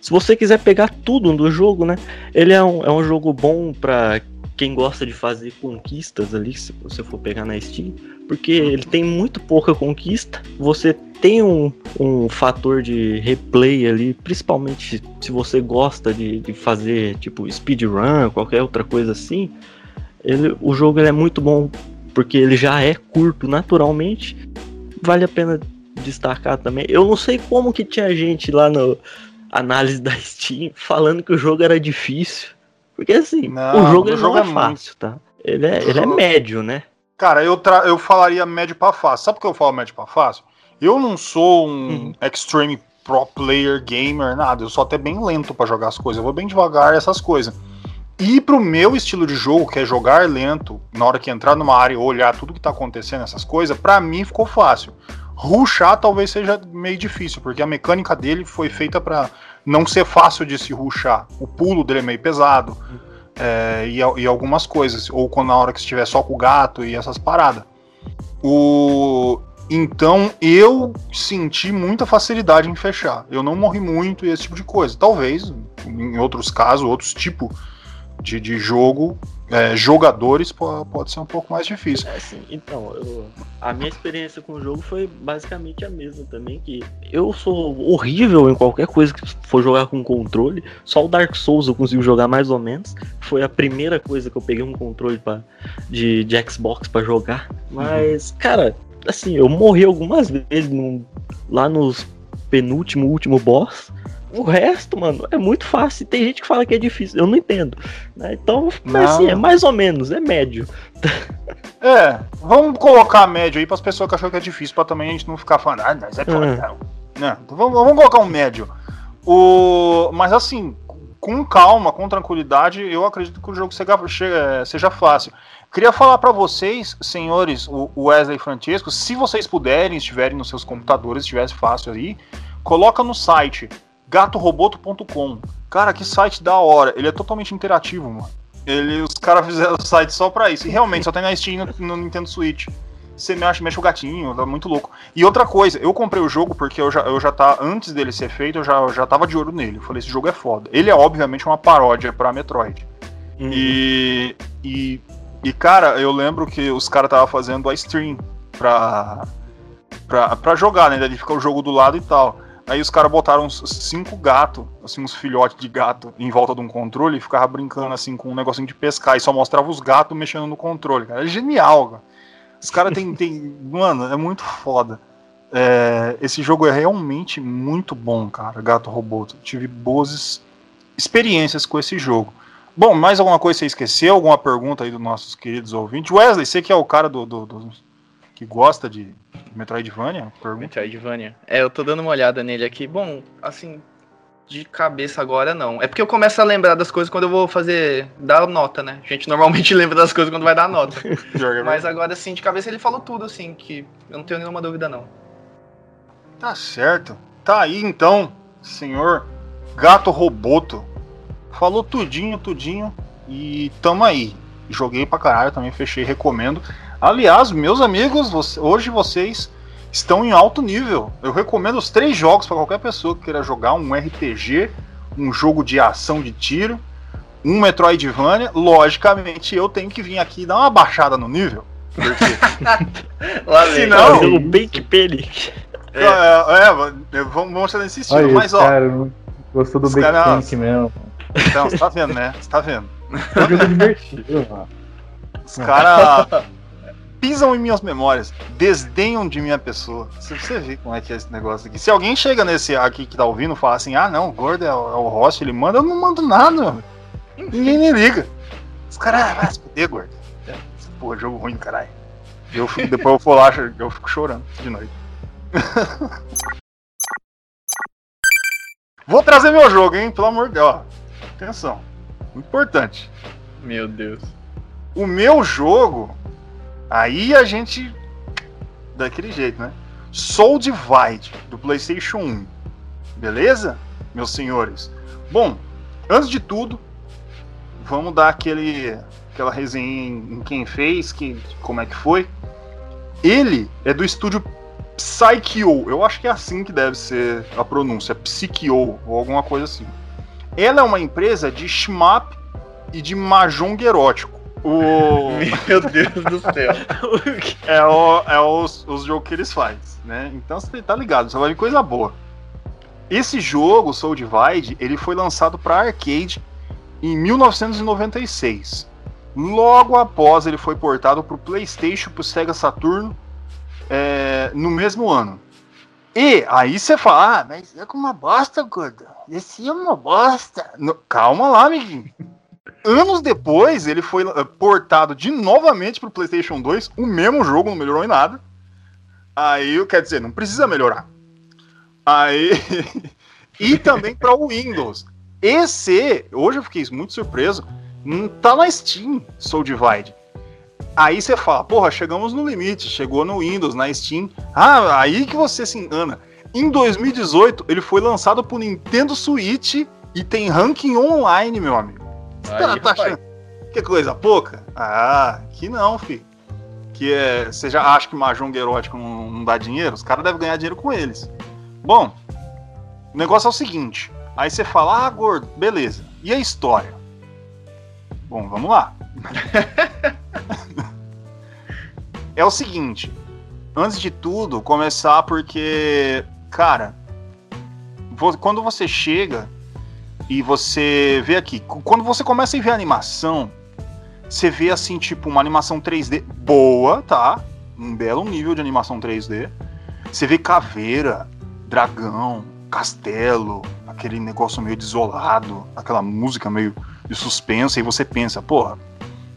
Se você quiser pegar tudo do jogo, né? Ele é um, é um jogo bom pra quem gosta de fazer conquistas ali, se você for pegar na Steam, porque ele tem muito pouca conquista. Você tem um, um fator de replay ali, principalmente se você gosta de, de fazer tipo speedrun, qualquer outra coisa assim. Ele, o jogo ele é muito bom porque ele já é curto naturalmente. Vale a pena destacar também. Eu não sei como que tinha gente lá no análise da Steam falando que o jogo era difícil. Porque assim, Não, o jogo, o jogo não é, é fácil, tá? Ele é, ele é jogo- médio, né? Cara, eu, tra- eu falaria médio pra fácil. Sabe por que eu falo médio pra fácil? Eu não sou um Uhum. extreme pro player gamer, nada. Eu sou até bem lento para jogar as coisas. Eu vou bem devagar essas coisas. E pro meu estilo de jogo, que é jogar lento, na hora que entrar numa área e olhar tudo que tá acontecendo, essas coisas, para mim ficou fácil. Ruxar talvez seja meio difícil, porque a mecânica dele foi feita para não ser fácil de se ruxar. O pulo dele é meio pesado. É, e, e, algumas coisas. Ou quando na hora que estiver só com o gato e essas paradas. O, então eu senti muita facilidade em fechar. Eu não morri muito e esse tipo de coisa. Talvez, em outros casos, outros tipos de, de jogo, é, jogadores pode, pode ser um pouco mais difícil. É, assim, então, eu, a minha experiência com o jogo foi basicamente a mesma também, que eu sou horrível em qualquer coisa que for jogar com controle, só o Dark Souls eu consigo jogar mais ou menos, foi a primeira coisa que eu peguei um controle pra, de, de Xbox para jogar, mas, uhum. cara, assim, eu morri algumas vezes no, lá nos penúltimo, último boss, o resto, mano, é muito fácil. Tem gente que fala que é difícil, eu não entendo. Né? Então, mas assim, é mais ou menos, é médio. É, vamos colocar médio aí para as pessoas que acham que é difícil, para também a gente não ficar falando, ah, mas é foda. Uhum. Não. Então, vamos, vamos colocar um médio. O, mas assim, com calma, com tranquilidade, eu acredito que o jogo seja, seja fácil. Queria falar para vocês, senhores, o Wesley e Francesco, se vocês puderem, estiverem nos seus computadores, estivesse fácil aí, coloca no site gatoroboto.com. Cara, que site da hora. Ele é totalmente interativo, mano. Ele, os caras fizeram o site só pra isso. E realmente, só tem na Steam no, no Nintendo Switch. Você mexe, mexe o gatinho, tá muito louco. E outra coisa, eu comprei o jogo porque eu já, eu já tá, antes dele ser feito, eu já, eu já tava de olho nele. Eu falei, esse jogo é foda. Ele é obviamente uma paródia pra Metroid. Uhum. E, e, e, cara, eu lembro que os caras tava fazendo a stream pra, pra, pra jogar, né? Daí fica o jogo do lado e tal. Aí os caras botaram uns cinco gatos, assim, uns filhotes de gato em volta de um controle e ficava brincando assim com um negocinho de pescar e só mostrava os gatos mexendo no controle, cara. É genial, cara. Os caras tem, tem. Mano, é muito foda. É, esse jogo é realmente muito bom, cara, Gato Roboto. Tive boas experiências com esse jogo. Bom, mais alguma coisa você esqueceu? Alguma pergunta aí dos nossos queridos ouvintes? Wesley, você que é o cara do, do, do que gosta de Metroidvania? Pergunta. Metroidvania. É, eu tô dando uma olhada nele aqui. Bom, assim, de cabeça agora não. É porque eu começo a lembrar das coisas quando eu vou fazer. dar nota, né? A gente normalmente lembra das coisas quando vai dar nota. Mas agora, assim, de cabeça ele falou tudo, assim, que eu não tenho nenhuma dúvida, não. Tá certo. Tá aí então, senhor Gato Roboto. Falou tudinho, tudinho. E tamo aí. Joguei pra caralho também, fechei, recomendo. Aliás, meus amigos, você, hoje vocês estão em alto nível. Eu recomendo os três jogos para qualquer pessoa que queira jogar um RPG, um jogo de ação de tiro, um Metroidvania. Logicamente, eu tenho que vir aqui dar uma baixada no nível. Porque. Senão, o Bake Panic. É, é, é, vamos, vamos ser nesse estilo, mas ó. Cara, gostou do Bake Panic mesmo. Então, você tá vendo, né? Você tá vendo. Jogo divertido, mano. Os caras pisam em minhas memórias, desdenham de minha pessoa. Se você vê como é que é esse negócio aqui. Se alguém chega nesse aqui que tá ouvindo e fala assim, ah não, o gordo é o, é o host, ele manda, eu não mando nada, Ninguém me liga. Os caras, ah, vai se fuder, gordo. É, porra, jogo ruim do caralho. Eu fico, depois eu vou lá, eu fico chorando de noite. vou trazer meu jogo, hein? Pelo amor de Deus. Atenção. Importante. Meu Deus. O meu jogo Aí a gente. Daquele jeito, né? Soul Divide, do PlayStation 1. Beleza, meus senhores? Bom, antes de tudo, vamos dar aquele, aquela resenha em, em quem fez, que, como é que foi. Ele é do estúdio Psycho, eu acho que é assim que deve ser a pronúncia, Psycho ou alguma coisa assim. Ela é uma empresa de shmup e de mahjong erótico. O... Meu Deus do céu. é o, é os, os jogos que eles fazem, né? Então você tá ligado, só vai vir coisa boa. Esse jogo, Soul Divide, ele foi lançado para arcade em 1996. Logo após ele foi portado para o PlayStation, para o Sega Saturn, é, no mesmo ano. E aí você fala, ah, mas é uma bosta, gordo. Esse é uma bosta. No, calma lá, amiguinho anos depois, ele foi eh, portado de novamente pro PlayStation 2, o mesmo jogo, não melhorou em nada. Aí, quer dizer, não precisa melhorar. Aí. e também para o Windows. Esse, hoje eu fiquei muito surpreso, não tá na Steam, Soul Divide. Aí você fala, porra, chegamos no limite, chegou no Windows, na Steam. Ah, aí que você se engana. Em 2018, ele foi lançado pro Nintendo Switch e tem ranking online, meu amigo. Aí, tá, achando que coisa pouca? Ah, que não, filho. Que é. Você já acha que Mahjong erótico não, não dá dinheiro? Os caras devem ganhar dinheiro com eles. Bom, o negócio é o seguinte. Aí você fala, ah, gordo, beleza. E a história? Bom, vamos lá. é o seguinte. Antes de tudo, começar porque, cara, quando você chega e você vê aqui, quando você começa a ver a animação, você vê assim, tipo, uma animação 3D boa, tá? Um belo nível de animação 3D. Você vê caveira, dragão, castelo, aquele negócio meio desolado, aquela música meio de suspense, e você pensa, porra,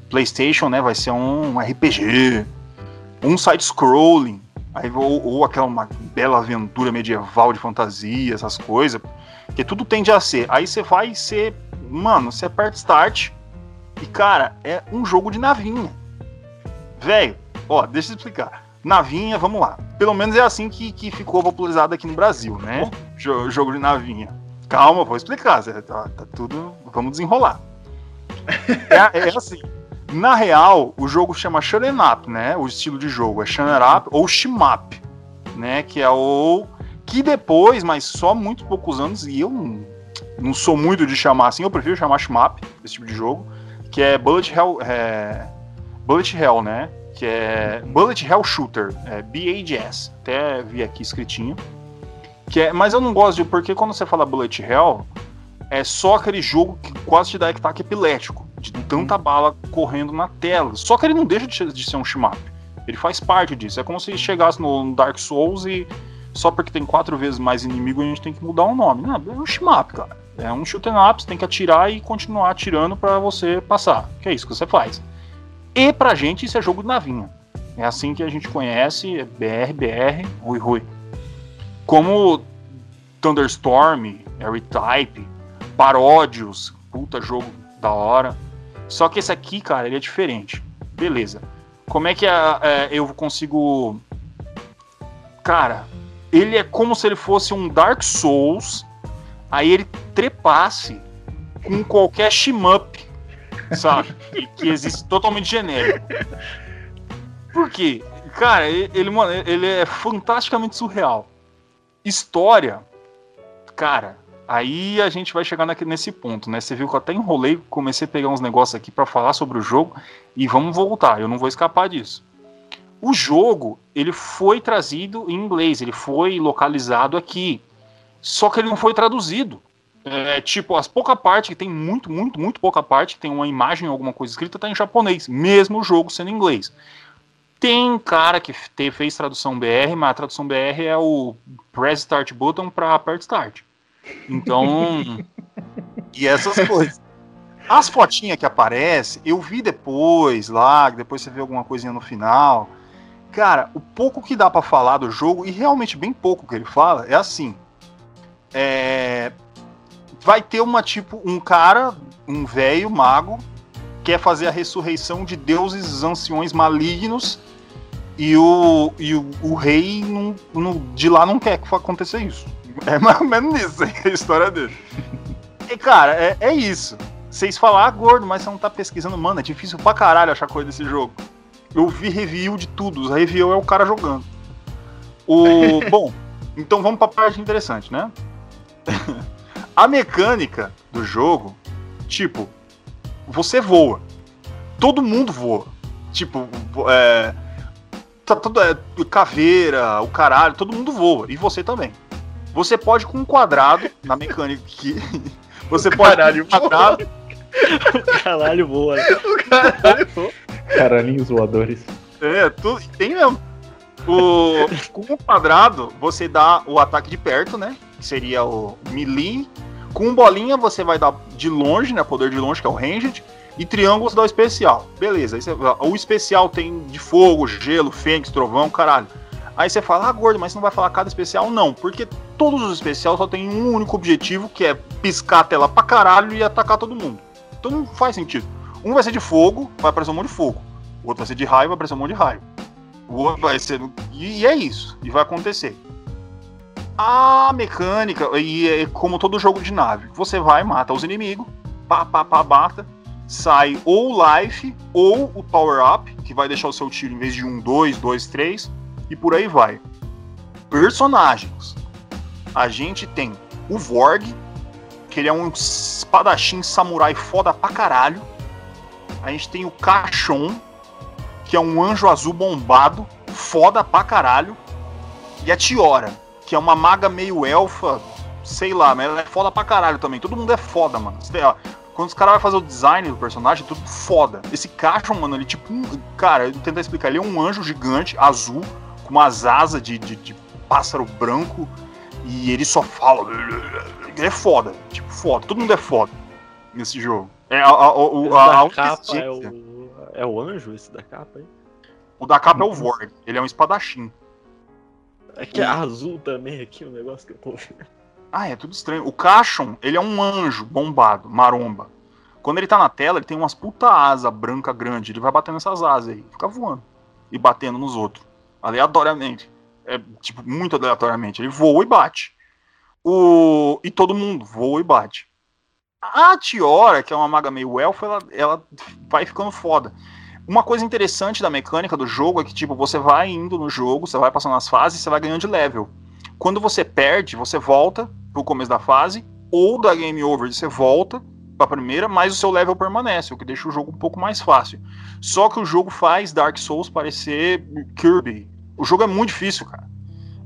PlayStation, né, vai ser um RPG, um side-scrolling, ou, ou aquela uma bela aventura medieval de fantasia, essas coisas, que tudo tende a ser. Aí você vai ser, mano, você aperta Start e, cara, é um jogo de navinha. Velho, ó, deixa eu explicar. Navinha, vamos lá. Pelo menos é assim que, que ficou popularizado aqui no Brasil, né? Jo- jogo de navinha. Calma, vou explicar. Tá, tá tudo. Vamos desenrolar. É, é assim. Na real, o jogo chama Shonen Up, né? O estilo de jogo é Shonen Up ou Shimap, né? Que é o que depois, mas só muito poucos anos e eu não, não sou muito de chamar assim. Eu prefiro chamar Shimap esse tipo de jogo, que é Bullet Hell, é, Bullet Hell, né? Que é Bullet Hell Shooter, é BHS. Até vi aqui escritinho. Que é, mas eu não gosto de porque quando você fala Bullet Hell, é só aquele jogo que quase te dá ataque epilético, de tanta bala correndo na tela. Só que ele não deixa de ser, de ser um shmup. Ele faz parte disso. É como se chegasse no Dark Souls e só porque tem quatro vezes mais inimigo a gente tem que mudar o nome. Não, é um shmup, cara. É um shoot 'em up, você tem que atirar e continuar atirando pra você passar. Que é isso que você faz. E pra gente isso é jogo de navinha. É assim que a gente conhece, é BR, BR, Rui Rui. Como Thunderstorm, R-Type, Paródios, puta jogo da hora. Só que esse aqui, cara, ele é diferente. Beleza. Como é que é, é, eu consigo. Cara, ele é como se ele fosse um Dark Souls. Aí ele trepasse com qualquer shmup, sabe? que, existe totalmente genérico. Por quê? Cara, ele, mano, ele é fantasticamente surreal. História, cara, aí a gente vai chegar nesse ponto, né? Você viu que eu até enrolei, comecei a pegar uns negócios aqui pra falar sobre o jogo e vamos voltar, eu não vou escapar disso. O jogo, ele foi trazido em inglês, ele foi localizado aqui, só que ele não foi traduzido. É, tipo, as pouca parte, que tem muito, muito, muito pouca parte, que tem uma imagem ou alguma coisa escrita, tá em japonês, mesmo o jogo sendo em inglês. Tem cara que te- fez tradução BR, mas a tradução BR é o press start button para aperte start. Então, e essas coisas. As fotinhas que aparecem, eu vi depois lá, depois você vê alguma coisinha no final. Cara, o pouco que dá pra falar do jogo, e realmente bem pouco que ele fala, é assim. É, vai ter uma tipo um cara, um velho mago, quer fazer a ressurreição de deuses anciões malignos e o, e o, o rei não, não- de lá não quer que aconteça isso. É mais ou menos isso a história dele. E cara, é, é isso. Vocês falam, ah, gordo, mas você não tá pesquisando. Mano, é difícil pra caralho achar coisa desse jogo. Eu vi review de tudo. O review é o cara jogando. O. Bom, então vamos pra parte interessante, né? a mecânica do jogo, tipo, você voa. Todo mundo voa. Tipo, é. Tá tudo, é, caveira, o caralho, todo mundo voa. E você também. Você pode com um quadrado na mecânica aqui. Você pode Caralho, com um quadrado. Caralho, boa. Caralhinhos voadores. É, tu, tem mesmo. O, com o quadrado, você dá o ataque de perto, né? Que seria o melee. Com bolinha, você vai dar de longe, né? Poder de longe, que é o ranged. E triângulo, você dá o especial. Beleza. Você- o especial tem de fogo, gelo, fênix, trovão, caralho. Aí você fala, ah, gordo, mas você não vai falar cada especial? Não, porque todos os especiais só tem um único objetivo, que é piscar a tela pra caralho e atacar todo mundo. Então não faz sentido. Um vai ser de fogo, vai aparecer um monte de fogo. O outro vai ser de raio, vai aparecer um monte de raio. O outro vai ser. E é isso. E vai acontecer. A mecânica, e é como todo jogo de nave, você vai, mata os inimigos, pá, pá, pá, bata, sai ou life ou o power up, que vai deixar o seu tiro em vez de um, dois, dois, três, e por aí vai. Personagens. A gente tem o Vorg, que ele é um espadachim samurai foda pra caralho. A gente tem o Cachon, que é um anjo azul bombado, foda pra caralho. E a Tiora, que é uma maga meio elfa, sei lá, mas ela é foda pra caralho também. Todo mundo é foda, mano. Quando os caras vão fazer o design do personagem, é tudo foda. Esse Cachon, mano, ele tipo um. Cara, eu tentar explicar. Ele é um anjo gigante, azul, com umas asas de, de, de pássaro branco. E ele só fala. Ele é foda, tipo, foda. Todo mundo é foda nesse jogo. É a, a, a, a capa é o, é o anjo esse da capa aí? O da capa é o Vorg, ele é um espadachim. É que é azul também aqui o negócio que eu tô vendo. Ah, é tudo estranho. O Cachon, ele é um anjo bombado, maromba. Quando ele tá na tela, ele tem umas puta asa branca grande. Ele vai batendo essas asas aí, fica voando. E batendo nos outros. Aleatoriamente. É, tipo, muito aleatoriamente. Ele voa e bate. O... E todo mundo voa e bate. A Tiora, que é uma maga meio elfo, ela, ela vai ficando foda. Uma coisa interessante da mecânica do jogo é que, tipo, você vai indo no jogo, você vai passando as fases, você vai ganhando de level. Quando você perde, você volta pro começo da fase, ou da game over você volta pra primeira, mas o seu level permanece, o que deixa o jogo um pouco mais fácil. Só que o jogo faz Dark Souls parecer Kirby. O jogo é muito difícil, cara.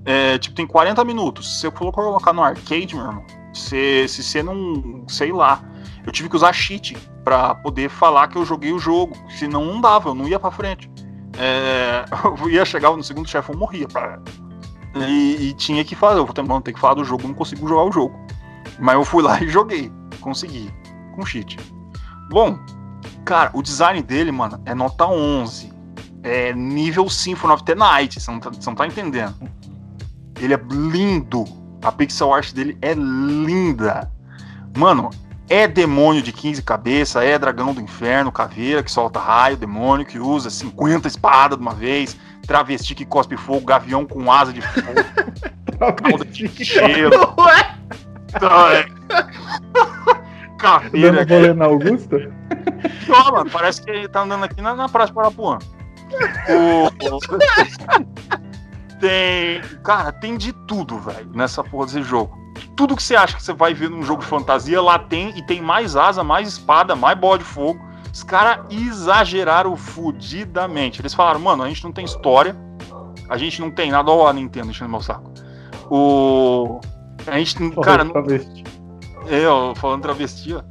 É, tipo, tem 40 minutos. Se for colocar no arcade, meu irmão, se, se você não. sei lá. Eu tive que usar cheat para poder falar que eu joguei o jogo. Senão não dava, eu não ia pra frente. É, eu ia chegar no segundo chefe, eu morria. Pra, e, e, tinha que fazer. Eu vou ter, ter que falar do jogo, não consigo jogar o jogo. Mas eu fui lá e joguei. Consegui. Com cheat. Bom, cara, o design dele, mano, é nota 11. É nível Symphony of the Night. Você não tá, você não tá entendendo. Ele é lindo. A pixel art dele é linda. Mano, é demônio de 15 cabeças, é dragão do inferno, caveira que solta raio, demônio que usa 50 espadas de uma vez, travesti que cospe fogo, gavião com asa de fogo, cauda de cheiro. Caveira. Dando rolê na Augusta? Ó, mano, parece que ele tá andando aqui na, na Praça Parapuã. O... tem. Cara, tem de tudo, velho, nessa porra desse jogo. Tudo que você acha que você vai ver num jogo de fantasia, lá tem, e tem mais asa, mais espada, mais bola de fogo. Os caras exageraram fudidamente. Eles falaram, mano, a gente não tem história, a gente não tem nada. Ó, a Nintendo enchendo meu saco. O. A gente. Oh, cara. Não... É, ó, falando travesti, ó.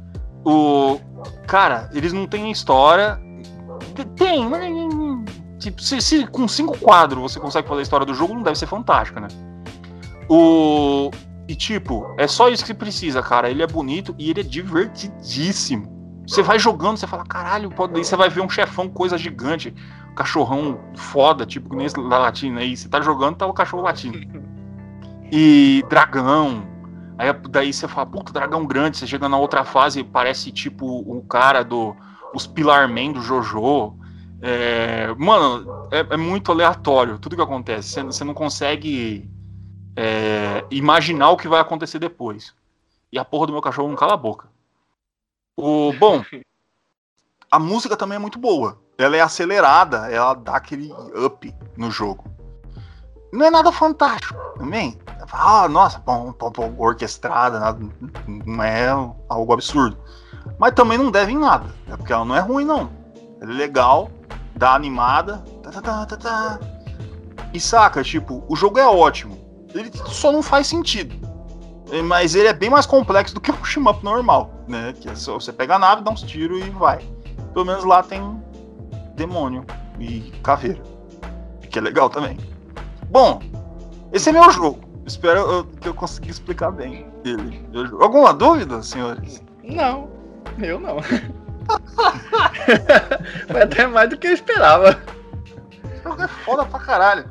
O. Cara, eles não têm história. Tem, mas Tipo, se, se, com cinco quadros você consegue fazer a história do jogo, não deve ser fantástica, né? O. E tipo, é só isso que precisa, cara. Ele é bonito e ele é divertidíssimo. Você vai jogando, você fala, caralho, pode... aí você vai ver um chefão, coisa gigante, cachorrão foda, tipo que nem esse da latina aí. Você tá jogando, tá o cachorro latino. E dragão. Aí daí você fala, puta, dragão grande. Você chega na outra fase, parece tipo o cara do. Os Pilarmen do Jojo. É, mano, é, é, muito aleatório tudo que acontece. Você, não consegue é, imaginar o que vai acontecer depois. E a porra do meu cachorro não cala a boca. O, bom, a música também é muito boa. Ela é acelerada, ela dá aquele up no jogo. Não é nada fantástico também. Ah, nossa, bom, bom, orquestrada, nada, não é algo absurdo. Mas também não deve em nada. É porque ela não é ruim, não. Ela é legal, dá animada. Tá, tá, tá, tá, tá. E saca, tipo, o jogo é ótimo. Ele só não faz sentido. Mas ele é bem mais complexo do que um shmup normal, né? Que é só você pega a nave, dá uns tiros e vai. Pelo menos lá tem demônio e caveira. Que é legal também. Bom, esse é meu jogo. Espero que eu consiga explicar bem ele. Alguma dúvida, senhores? Não, eu não. Foi até mais do que eu esperava. O jogo é foda pra caralho.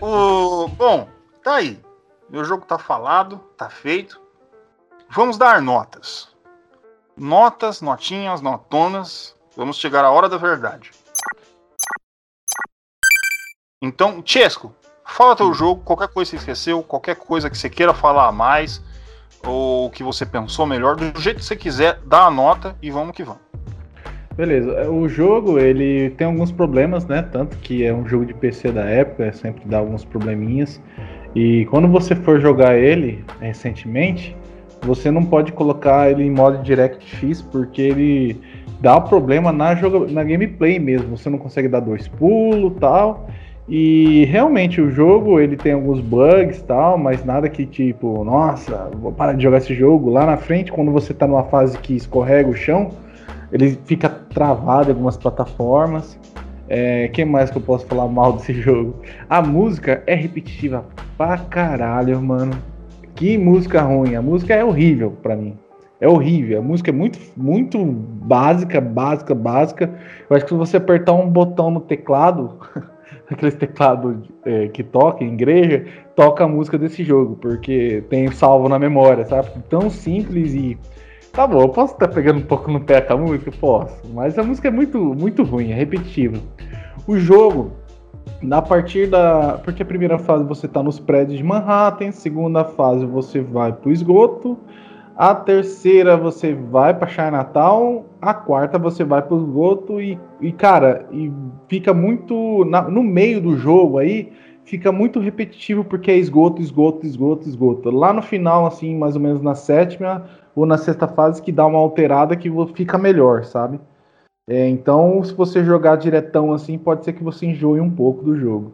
O... Bom, tá aí. Meu jogo tá falado, tá feito. Vamos dar notas. Notas, notinhas, notonas. Vamos chegar à hora da verdade. Então, Chesco, fala teu jogo, qualquer coisa que você esqueceu, qualquer coisa que você queira falar a mais, ou que você pensou melhor, do jeito que você quiser, dá a nota e vamos que vamos. Beleza, o jogo ele tem alguns problemas, né? Tanto que é um jogo de PC da época, sempre dá alguns probleminhas. E quando você for jogar ele recentemente, você não pode colocar ele em modo DirectX porque ele dá problema na, joga na gameplay mesmo. Você não consegue dar dois pulos tal. E realmente o jogo ele tem alguns bugs tal, mas nada que tipo, nossa, vou parar de jogar esse jogo. Lá na frente, quando você tá numa fase que escorrega o chão, ele fica travado em algumas plataformas. É, que mais que eu posso falar mal desse jogo? A música é repetitiva pra caralho, mano. Que música ruim. A música é horrível para mim. É horrível. A música é muito, muito básica, básica, básica. Eu acho que se você apertar um botão no teclado, aqueles teclados é, que toca em igreja, toca a música desse jogo, porque tem salvo na memória, sabe? Tão simples e. Tá bom, eu posso estar pegando um pouco no pé com a música? Posso, mas a música é muito, muito ruim, é repetitiva. O jogo, na partir da. Porque a primeira fase você está nos prédios de Manhattan, segunda fase você vai para o esgoto, a terceira você vai para Chinatown, a quarta você vai para o esgoto e, e, cara, e fica muito. Na, no meio do jogo aí, fica muito repetitivo porque é esgoto, esgoto, esgoto, esgoto. Lá no final, assim, mais ou menos na sétima ou na sexta fase, que dá uma alterada que fica melhor, sabe? É, então, se você jogar diretão assim, pode ser que você enjoe um pouco do jogo.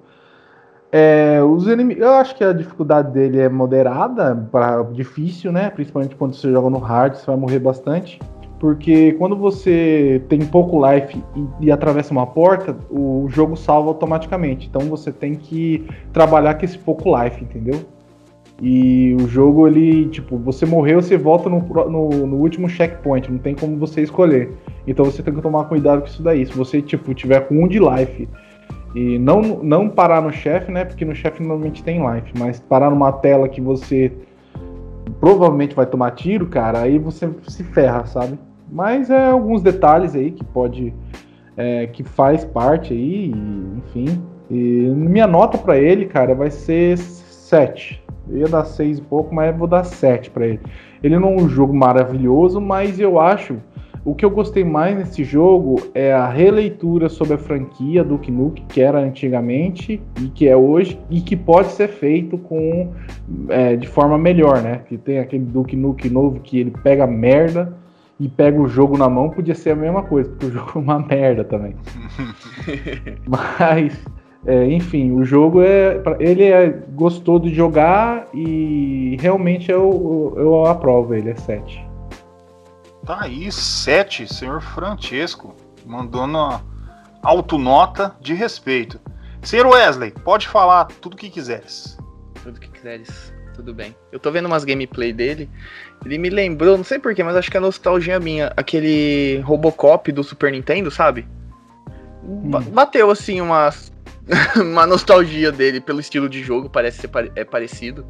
É, os inimigos, eu acho que a dificuldade dele é moderada, para difícil, né? Principalmente quando você joga no hard, você vai morrer bastante. Porque quando você tem pouco life e, e, atravessa uma porta, o jogo salva automaticamente. Então você tem que trabalhar com esse pouco life, entendeu? E o jogo, ele, tipo, você morreu, você volta no, no, no, último checkpoint, não tem como você escolher. Então você tem que tomar cuidado com isso daí. Se você, tipo, tiver com um de life e não, não parar no chefe, né? Porque no chefe normalmente tem life, mas parar numa tela que você provavelmente vai tomar tiro, cara, aí você se ferra, sabe? Mas é alguns detalhes aí que pode. É, que faz parte aí, enfim. E minha nota para ele, cara, vai ser 7. Eu ia dar 6 e pouco, mas vou dar 7 para ele. Ele não é um jogo maravilhoso, mas eu acho. O que eu gostei mais nesse jogo é a releitura sobre a franquia do Nukem, que era antigamente e que é hoje, e que pode ser feito com é, de forma melhor, né? Que tem aquele Duke Nukem novo que ele pega merda e pega o jogo na mão, podia ser a mesma coisa, porque o jogo é uma merda também. Mas é, enfim, o jogo é. Ele é, gostou de jogar e realmente eu, eu aprovo ele, é 7. Tá aí, 7, senhor Francesco. Mandando autonota de respeito. Senhor Wesley, pode falar tudo o que quiseres. Tudo que quiseres, tudo bem. Eu tô vendo umas gameplay dele. Ele me lembrou, não sei porquê, mas acho que é nostalgia minha. Aquele Robocop do Super Nintendo, sabe? Hum. Bateu assim umas uma nostalgia dele pelo estilo de jogo, parece ser é parecido.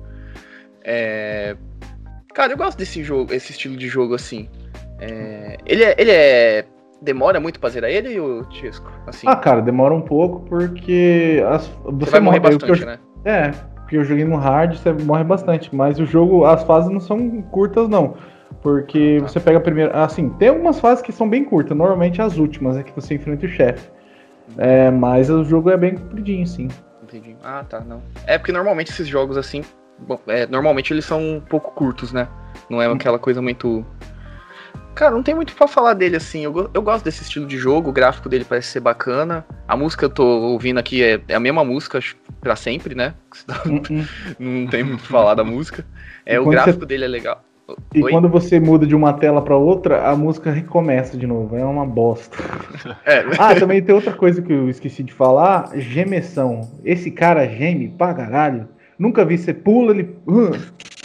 É... Cara, eu gosto desse jogo, esse estilo de jogo assim. É... Ele, é, ele é. Demora muito pra zerar ele, o Tisco? Assim. Ah, cara, demora um pouco porque. As... Você, você vai morrer bastante, eu... né? É, porque eu joguei no hard, você morre bastante. Mas o jogo, as fases não são curtas, não. Porque tá. você pega a primeira. Assim, tem algumas fases que são bem curtas, normalmente as últimas, é que você enfrenta o chefe. É, mas o jogo é bem compridinho, sim. Entendi. Ah, tá, não. É porque normalmente esses jogos assim, bom, é, normalmente eles são um pouco curtos, né? Não é aquela coisa muito. Cara, não tem muito pra falar dele assim. Eu, eu gosto desse estilo de jogo, o gráfico dele parece ser bacana. A música que eu tô ouvindo aqui é, é a mesma música pra sempre, né? Uhum. não tem muito pra falar da música. É, o gráfico você... dele é legal. E Oi? quando você muda de uma tela para outra, a música recomeça de novo. É uma bosta. É. Ah, também tem outra coisa que eu esqueci de falar: gemeção. Esse cara geme pra caralho. Nunca vi, você pula, ele. Uh,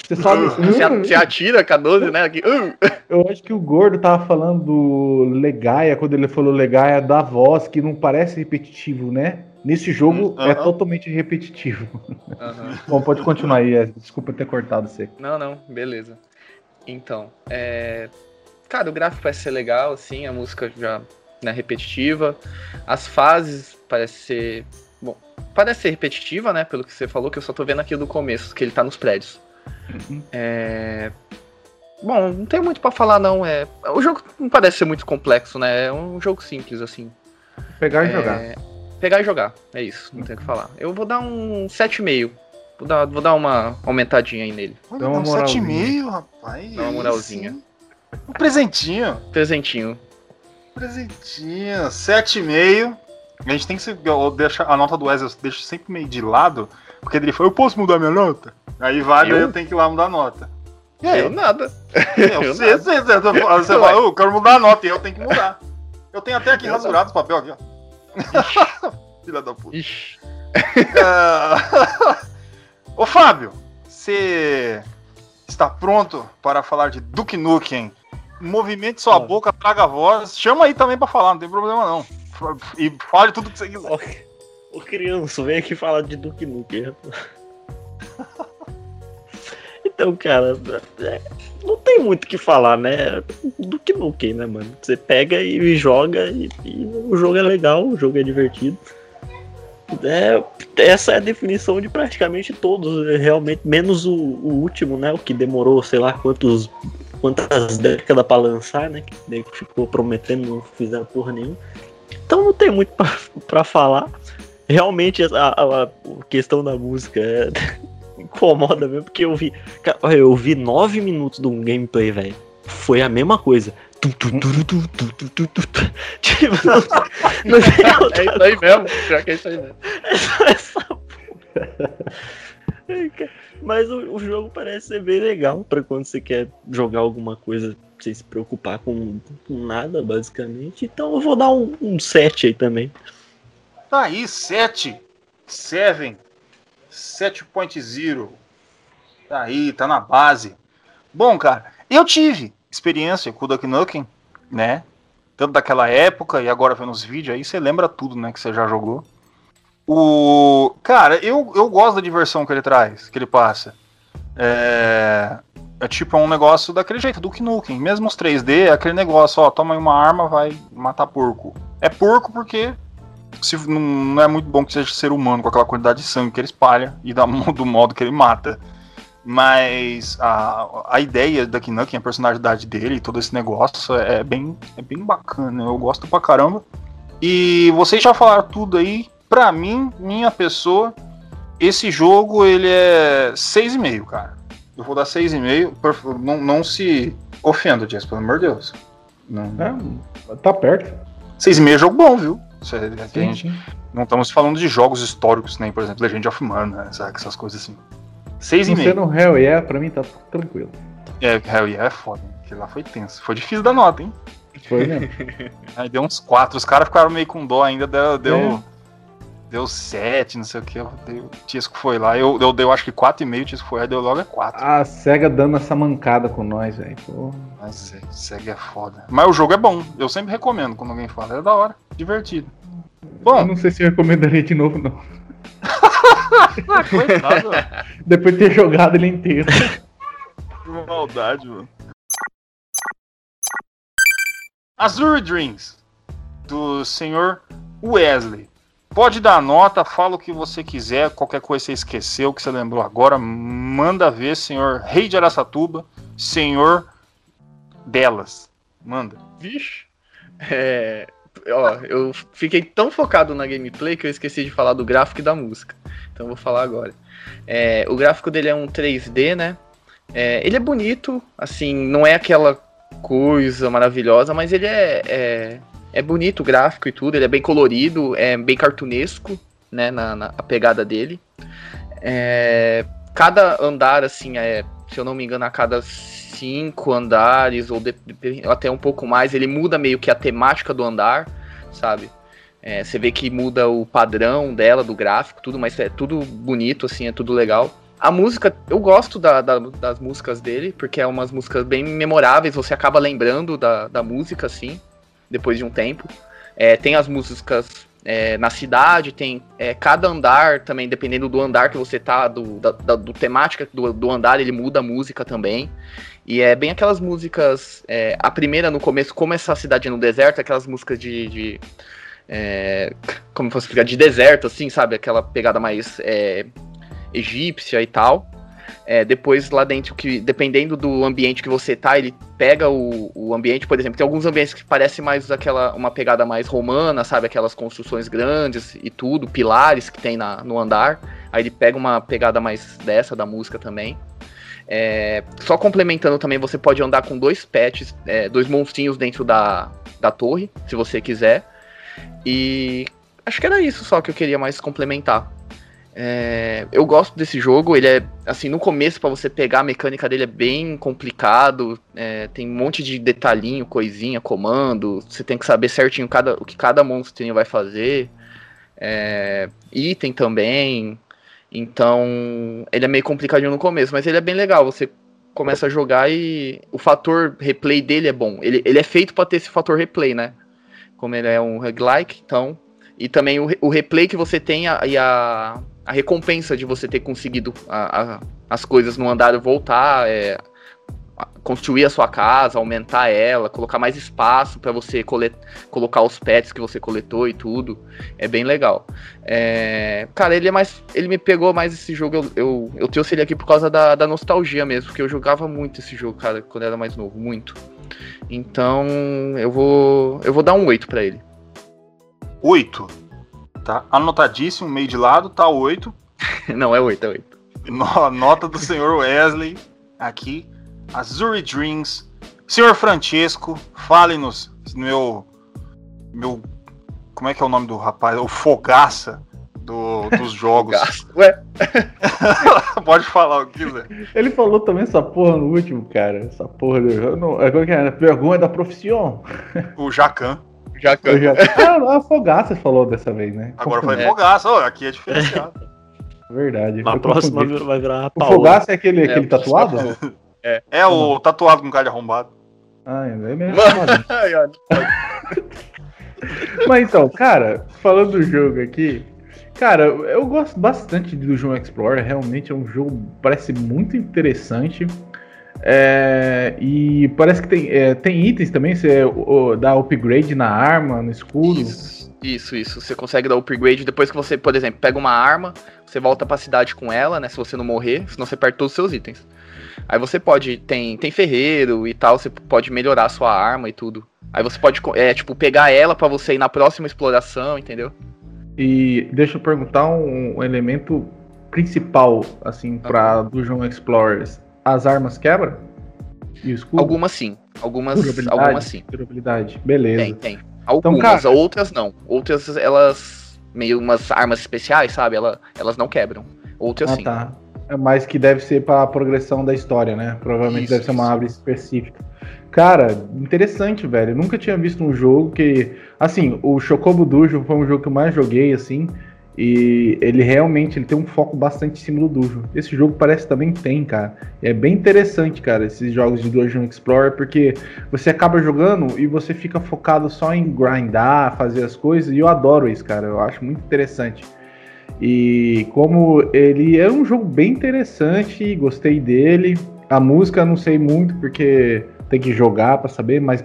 você sobe. Uh, você atira com a 12, né? Aqui, uh. Eu acho que o gordo tava falando do Legaia, quando ele falou Legaia, da voz, que não parece repetitivo, né? Nesse jogo Hum, é totalmente repetitivo. Aham. Bom, pode continuar aí. Desculpa ter cortado você. Não, não, beleza. Então, é. Cara, o gráfico parece ser legal, assim, a música já não é repetitiva. As fases parece ser. Bom, parece ser repetitiva, né? Pelo que você falou, que eu só tô vendo aqui do começo, que ele tá nos prédios. Uhum. É. Bom, não tem muito pra falar, não. É... O jogo não parece ser muito complexo, né? É um jogo simples, assim. Pegar e É, jogar. Pegar e jogar, é isso, não tem o que falar. Eu vou dar um 7,5. Vou dar, vou dar uma aumentadinha aí nele. Dá uma um moralzinha. 7,5, rapaz. Dá uma moralzinha. sim. Um presentinho. Presentinho. Presentinho. 7,5. A gente tem que se, deixo, a nota do Wesley eu deixo sempre meio de lado, porque ele fala, eu posso mudar minha nota? Aí vai, Eu? eu tenho que ir lá mudar a nota. E aí? Eu nada. Eu eu sei, nada. sei, sei, você fala, você fala, eu quero mudar a nota e eu tenho que mudar. Eu tenho até aqui Eu rasurado os papel aqui, ó. Filha da puta. Ixi. Ah, Ô Fábio, você está pronto para falar de Duke Nukem? Movimente sua Ah. boca, traga a voz. Chama aí também para falar, não tem problema não. E fale tudo que você quiser. Ô criança, vem aqui falar de Duke Nukem. Então, cara, é, não tem muito o que falar, né? Duke Nukem, né, mano? Você pega e joga e, e o jogo é legal, o jogo é divertido. É, essa é a definição de praticamente todos, né, realmente, menos o, o último, né? O que demorou, sei lá, quantos, quantas décadas pra lançar, né? Que ficou prometendo, não fizeram porra nenhuma. Então não tem muito pra falar. Realmente a, a- a questão da música é, incomoda mesmo, porque eu vi. eu vi nove minutos de um gameplay, velho. Foi a mesma coisa. Tu, tu, tu, tipo, não, não tem outra... É isso aí mesmo, já que é isso aí mesmo. É só essa porra. Mas o, o, jogo parece ser bem legal para quando você quer jogar alguma coisa sem se preocupar com, com nada, basicamente. Então eu vou dar um, um aí também. Tá aí, 7. 7. 7.0. Tá aí, tá na base. Bom, cara, eu tive experiência com o Duck Nukem, né? Tanto daquela época e agora vendo os vídeos aí, você lembra tudo, né? Que você já jogou. O. Cara, eu, eu gosto da diversão que ele traz, que ele passa. É. É tipo é um negócio daquele jeito, Duke Nukem. Mesmo os 3D, é aquele negócio, ó, toma aí uma arma, vai matar porco. É porco porque se, não, não é muito bom que seja ser humano com aquela quantidade de sangue que ele espalha e da, do modo que ele mata. Mas a, a ideia da Nukem, a personalidade dele e todo esse negócio é bem, é bem bacana. Eu gosto pra caramba. E vocês já falaram tudo aí. Pra mim, minha pessoa, esse jogo ele é 6,5, cara. Eu vou dar 6,5. Por- Não, não se ofenda, Jess, pelo amor de Deus. Não, É, tá perto. 6,5 é jogo bom, viu? É- é- Sim, gente, sim. não estamos falando de jogos históricos, nem, por exemplo, Legend of Mana, sabe? Essas coisas assim. Não 6,5. sendo Hell Yeah, pra mim tá tranquilo. É, Hell yeah, é foda. Aquilo lá foi tenso. Foi difícil da nota, hein? Foi mesmo. Aí deu uns 4. Os caras ficaram meio com dó ainda. Deu. Deu, É. deu 7, não sei o que. Eu O Tisco foi lá. Eu, eu dei, eu acho que 4,5. O Tisco foi. Aí deu logo é 4. A SEGA dando essa mancada com nós, velho. Mas é, segue é foda. Mas o jogo é bom. Eu sempre recomendo quando alguém fala. É da hora. Divertido. Eu Bom, não sei se eu recomendaria de novo, não. Coitado. Depois de ter jogado ele inteiro. Que maldade, mano. Azure Dreams, do senhor Wesley. Pode dar nota, fala o que você quiser, qualquer coisa que você esqueceu, que você lembrou agora, manda ver, senhor Rei de Araçatuba, senhor delas. Manda. Vixe. É. Ó, eu fiquei tão focado na gameplay que eu esqueci de falar do gráfico e da música. Então vou falar agora. É, o gráfico dele é um 3D, né? É, ele é bonito, assim, não é aquela coisa maravilhosa, mas ele é, é, é bonito o gráfico e tudo, ele é bem colorido, é bem cartunesco, né, na, na a pegada dele. É, cada andar, assim, é, se eu não me engano, a cada cinco andares, ou de- de- até um pouco mais, ele muda meio que a temática do andar, sabe? É, você vê que muda o padrão dela, do gráfico, tudo, mas é tudo bonito, assim, é tudo legal. A música, eu gosto da- da- das músicas dele, porque é umas músicas bem memoráveis, você acaba lembrando da, da música, assim, depois de um tempo. É, tem as músicas é, na cidade, tem é, cada andar também, dependendo do andar que você tá, do, da, da do temática do, do, andar, ele muda a música também. E é bem aquelas músicas. É, a primeira no começo, como essa cidade no deserto, aquelas músicas de. de é, como posso explicar? De deserto, assim, sabe? Aquela pegada mais é, egípcia e tal. É, depois lá dentro, que dependendo do ambiente que você tá, ele pega o, o ambiente, por exemplo, tem alguns ambientes que parecem mais aquela uma pegada mais romana, sabe? Aquelas construções grandes e tudo, pilares que tem na, no andar. Aí ele pega uma pegada mais dessa da música também. É, só complementando também, você pode andar com dois pets, é, dois monstrinhos dentro da, da torre, se você quiser. E acho que era isso só que eu queria mais complementar. É, eu gosto desse jogo, ele é, assim, no começo para você pegar a mecânica dele é bem complicado, é, tem um monte de detalhinho, coisinha, comando, você tem que saber certinho cada, o que cada monstrinho vai fazer, é, item também, então ele é meio complicadinho no começo, mas ele é bem legal, você começa a jogar e o fator replay dele é bom, ele, ele é feito para ter esse fator replay, né, como ele é um roguelike, então, e também o, o replay que você tem a, e a a recompensa de você ter conseguido a, a, as coisas no andar voltar, é, construir a sua casa, aumentar ela, colocar mais espaço para você colocar os pets que você coletou e tudo. É bem legal. É, cara, ele é mais. Ele me pegou mais esse jogo. Eu, eu, eu trouxe ele aqui por causa da, da nostalgia mesmo, porque eu jogava muito esse jogo, cara, quando era mais novo. Muito. Então eu vou. Eu vou dar um 8 para ele. 8? Tá anotadíssimo, meio de lado, tá 8. Não, é 8, é 8. Nota do senhor Wesley aqui. Azuri Dreams. Senhor Francesco, fale-nos, meu. Meu. Como é que é o nome do rapaz? O Fogaça do, dos jogos. Ué? Pode falar o que quiser. Ele falou também essa porra no último, cara. Essa porra. Eu não, é, é, é? Vergonha da profissão. O Jacan. Já que eu já... Ah, a Fogaça falou dessa vez, né? Agora foi é. Fogaça, ó, aqui é diferenciado. Verdade. Na próxima vai virar a O Fogaça é aquele, é, aquele tatuado? É. é o tatuado com cara de arrombado. Ah, é mesmo. Mas então, cara, falando do jogo aqui, cara, eu gosto bastante do João Explorer, realmente é um jogo, parece muito interessante. É, e parece que tem, é, tem itens também, você o, dá upgrade na arma, no escudo. Isso, isso, isso. Você consegue dar upgrade depois que você, por exemplo, pega uma arma, você volta pra cidade com ela, né? Se você não morrer, senão você perde todos os seus itens. Aí você pode, tem, tem ferreiro e tal, você pode melhorar a sua arma e tudo. Aí você pode, é, tipo, pegar ela para você ir na próxima exploração, entendeu? E deixa eu perguntar um, um elemento principal, assim, para do João Explorers as armas quebram? E o escudo? Algumas sim. Algumas, algumas sim. Durabilidade. Beleza. Tem, tem. Algumas, então, cara... outras não. Outras elas. Meio umas armas especiais, sabe? Ela, elas não quebram. Outras ah, sim. Tá. É mais que deve ser para a progressão da história, né? Provavelmente isso, deve ser uma árvore específica. Cara, interessante, velho. Eu nunca tinha visto um jogo que. Assim, o Chocobo Dujo foi um jogo que eu mais joguei, assim. E ele realmente ele tem um foco bastante em cima do Dungeon. Esse jogo parece também tem, cara. É bem interessante, cara, esses jogos de Dungeon Explorer, porque você acaba jogando e você fica focado só em grindar, fazer as coisas, e eu adoro isso, cara. Eu acho muito interessante. E como ele é um jogo bem interessante, gostei dele. A música não sei muito porque tem que jogar para saber, mas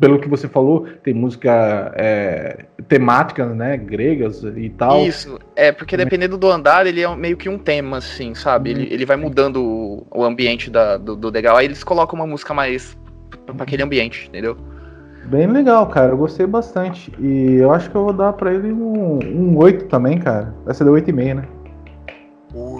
pelo que você falou, tem música é, temáticas, né, gregas e tal. Isso, é, porque dependendo do andar, ele é meio que um tema, assim, sabe? Ele, ele vai mudando o, o ambiente da, do, do legal, aí eles colocam uma música mais para aquele ambiente, entendeu? Bem legal, cara, eu gostei bastante. E eu acho que eu vou dar pra ele um, um 8 também, cara. Vai ser de 8,5, né?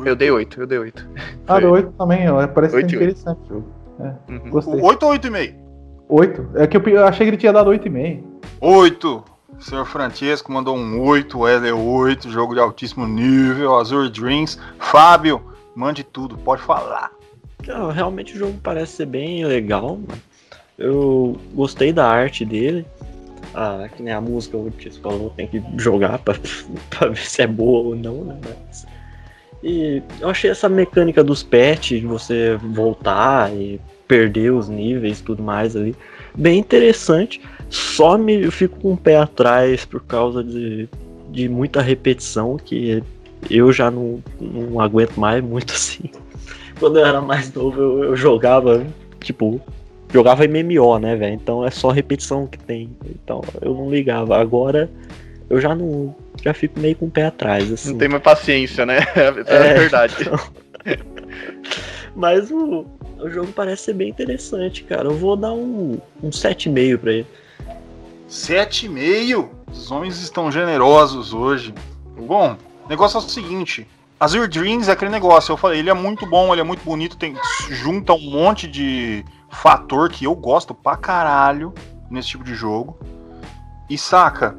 Eu dei 8, eu dei 8. Ah, deu 8 também, ó. parece 8 interessante o jogo. É, uhum. Gostei. 8 ou 8,5? 8. É que eu achei que ele tinha dado 8,5. 8. O senhor Francesco mandou um 8, Wesley 8, jogo de altíssimo nível, Azure Dreams. Fábio, mande tudo, pode falar. Realmente o jogo parece ser bem legal, mano. Eu gostei da arte dele. Ah, que nem a música o Tis falou, tem que jogar pra, pra ver se é boa ou não, né? Mas... E eu achei essa mecânica dos pets, de você voltar e perder os níveis e tudo mais ali. Bem interessante. Só me eu fico com o pé atrás por causa de de muita repetição que eu já não, não aguento mais muito assim. Quando eu era mais novo, eu, eu jogava, tipo, jogava MMO, né, velho? Então é só repetição que tem. Então eu não ligava. Agora eu já não. Já fico meio com o pé atrás, assim. Não tem mais paciência, né? É, é verdade. Então... Mas o, o jogo parece ser bem interessante, cara. Eu vou dar um, um 7,5 pra ele. 7,5? Os homens estão generosos hoje. Bom, o negócio é o seguinte. Azure Dreams é aquele negócio, eu falei, ele é muito bom, ele é muito bonito, tem junta um monte de fator que eu gosto pra caralho nesse tipo de jogo. E saca,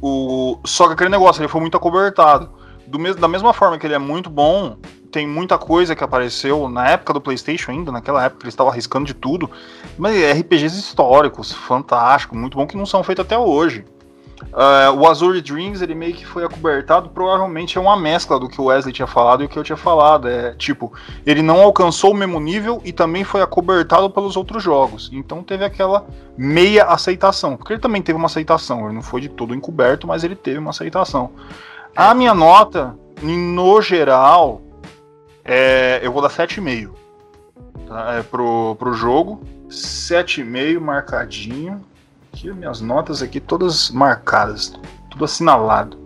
o só que aquele negócio, ele foi muito acobertado. Do mesmo, da mesma forma que ele é muito bom, tem muita coisa que apareceu na época do PlayStation ainda, naquela época eles estavam arriscando de tudo, mas RPGs históricos, fantástico, muito bom que não são feitos até hoje. Uh, o Azure Dreams ele meio que foi acobertado, provavelmente é uma mescla do que o Wesley tinha falado e o que eu tinha falado. É tipo, ele não alcançou o mesmo nível e também foi acobertado pelos outros jogos. Então teve aquela meia aceitação. Porque ele também teve uma aceitação, ele não foi de todo encoberto, mas ele teve uma aceitação. A minha nota, no geral, é, eu vou dar 7,5 tá? é, pro, pro jogo. 7,5 marcadinho. Aqui, minhas notas aqui todas marcadas, tudo assinalado.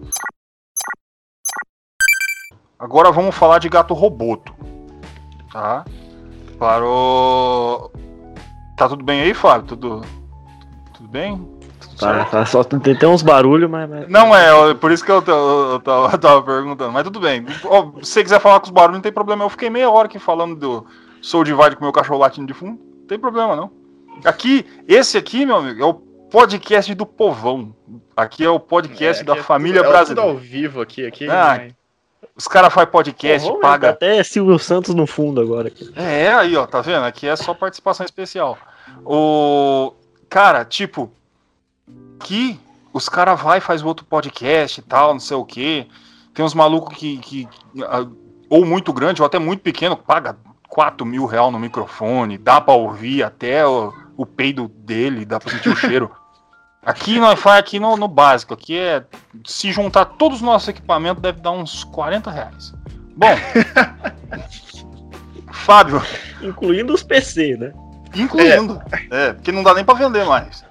Agora vamos falar de gato roboto. Tá? Para o. Tá tudo bem aí, Fábio? Tudo. Tudo bem? Tá, tá, só tem, tem uns barulhos, mas, mas, Não é, por isso que eu, eu, eu, tava, eu, tava, perguntando. Mas tudo bem. se você quiser falar com os barulhos, não tem problema. Eu fiquei meia hora aqui falando do Soul Divide com meu cachorro latindo de fundo. Não tem problema, não. Aqui, esse aqui, meu amigo, é o podcast do povão. Aqui é o podcast é, da é família tudo, brasileira. É tudo ao vivo aqui. aqui ah, os caras fazem podcast, Porra, paga. Até Silvio Santos no fundo agora. Aqui. É, aí, ó, tá vendo? Aqui é só participação especial. O. Cara, tipo, que os caras vai faz outro podcast e tal, não sei o que. Tem uns malucos que, que, ou muito grande ou até muito pequeno, paga 4 mil real no microfone, dá pra ouvir até o, o peido dele, dá pra sentir o cheiro. Aqui nós faz aqui no, no, básico, aqui é se juntar todos os nossos equipamentos deve dar uns 40 reais. Bom, Fábio. Incluindo os PC, né? Incluindo. É. é, porque não dá nem pra vender mais.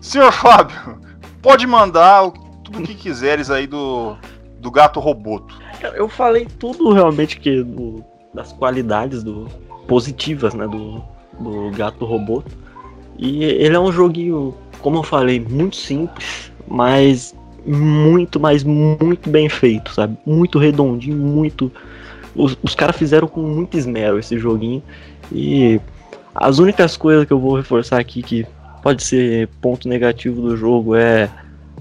Senhor Fábio, pode mandar tudo o que quiseres aí do, do gato roboto. Eu falei tudo realmente que do, das qualidades do positivas, né, do, do gato roboto. E ele é um joguinho, como eu falei, muito simples, mas muito, mas muito bem feito, sabe? Muito redondinho, muito. Os, os caras fizeram com muito esmero esse joguinho. E as únicas coisas que eu vou reforçar aqui que pode ser ponto negativo do jogo é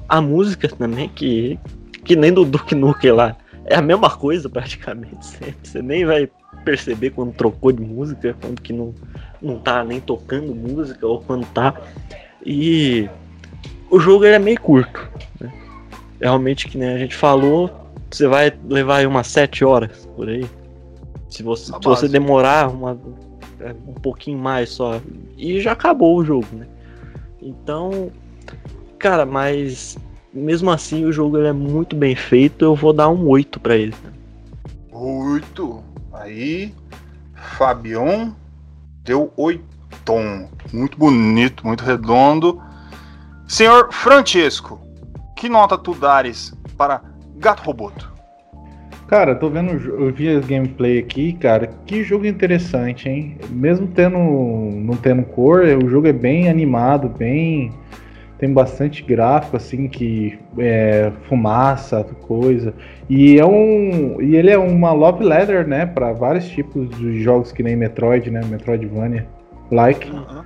a música também, que, que nem do Duke Nukem lá. É a mesma coisa praticamente sempre. Você nem vai perceber quando trocou de música, quando que não, não tá nem tocando música ou quando tá. E o jogo é meio curto. Né? Realmente, que nem a gente falou, você vai levar aí umas 7 horas por aí. Se você, se você demorar uma, um pouquinho mais só. E já acabou o jogo, né? Então, cara, mas mesmo assim o jogo é muito bem feito, eu vou dar um 8 para ele. 8. Aí, Fabião deu 8. Muito bonito, muito redondo. Senhor Francesco, que nota tu dares para Gato Roboto? Cara, tô vendo, eu vi as gameplay aqui, cara, que jogo interessante, hein? Mesmo tendo, não tendo cor, o jogo é bem animado, bem, tem bastante gráfico, assim, que é, fumaça, coisa. E é um, e ele é uma love letter, né, para vários tipos de jogos que nem Metroid, né, Metroidvania, like. Uhum.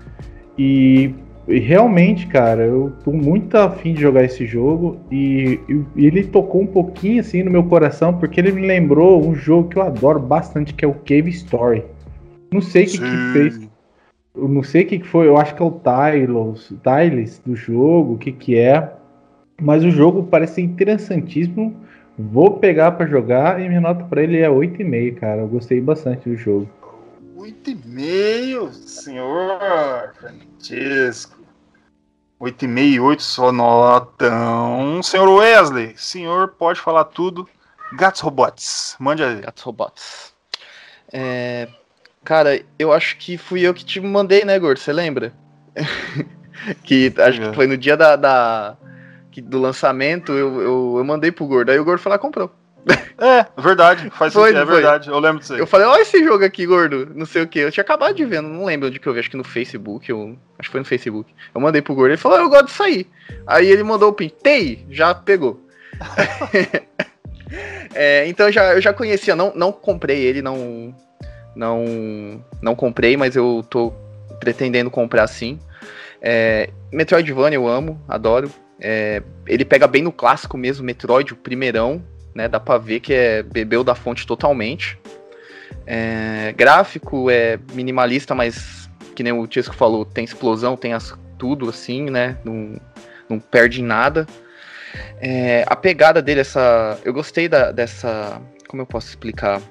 E e realmente, cara, eu tô muito afim de jogar esse jogo e, e, ele tocou um pouquinho assim no meu coração porque ele me lembrou um jogo que eu adoro bastante, que é o Cave Story. Não sei o que, que, fez. Eu não sei o que, que foi, eu acho que é o Tylos, Tyles do jogo, o que, que é. Mas o jogo parece interessantíssimo. Vou pegar para jogar e minha nota para ele é 8,5, cara. Eu gostei bastante do jogo. 8,5, senhor Francisco. 8,5 e 8 só notão. Senhor Wesley, senhor pode falar tudo. Gatos Robots, mande aí. Gatos Robots. É, cara, eu acho que fui eu que te mandei, né, Gordo? Você lembra? que acho É. que foi no dia da, da- que- do lançamento, eu, eu, eu mandei pro Gordo. Aí o Gordo foi lá e comprou. É, verdade, faz Foi, sentido, é foi. verdade, eu lembro disso aí. Eu falei, olha esse jogo aqui, gordo. Não sei o que. Eu tinha acabado de ver, não lembro onde que eu vi. Acho que no Facebook. Eu... Acho que foi no Facebook. Eu mandei pro gordo. Ele falou, "Ah, eu gosto disso aí. Aí ele mandou o pin. Tei, já pegou. É, então eu já, eu já conhecia. Não, não comprei ele, não. Não. Não comprei, mas eu tô pretendendo comprar sim. É, Metroidvania eu amo, adoro. É, ele pega bem no clássico mesmo, Metroid, o primeirão né? Dá pra ver que é bebeu da fonte totalmente. É, gráfico é minimalista, mas que nem o Tisco falou, tem explosão, tem as, tudo assim, né? Não, não perde em nada. É, a pegada dele, essa. Eu gostei da, dessa. Como eu posso explicar?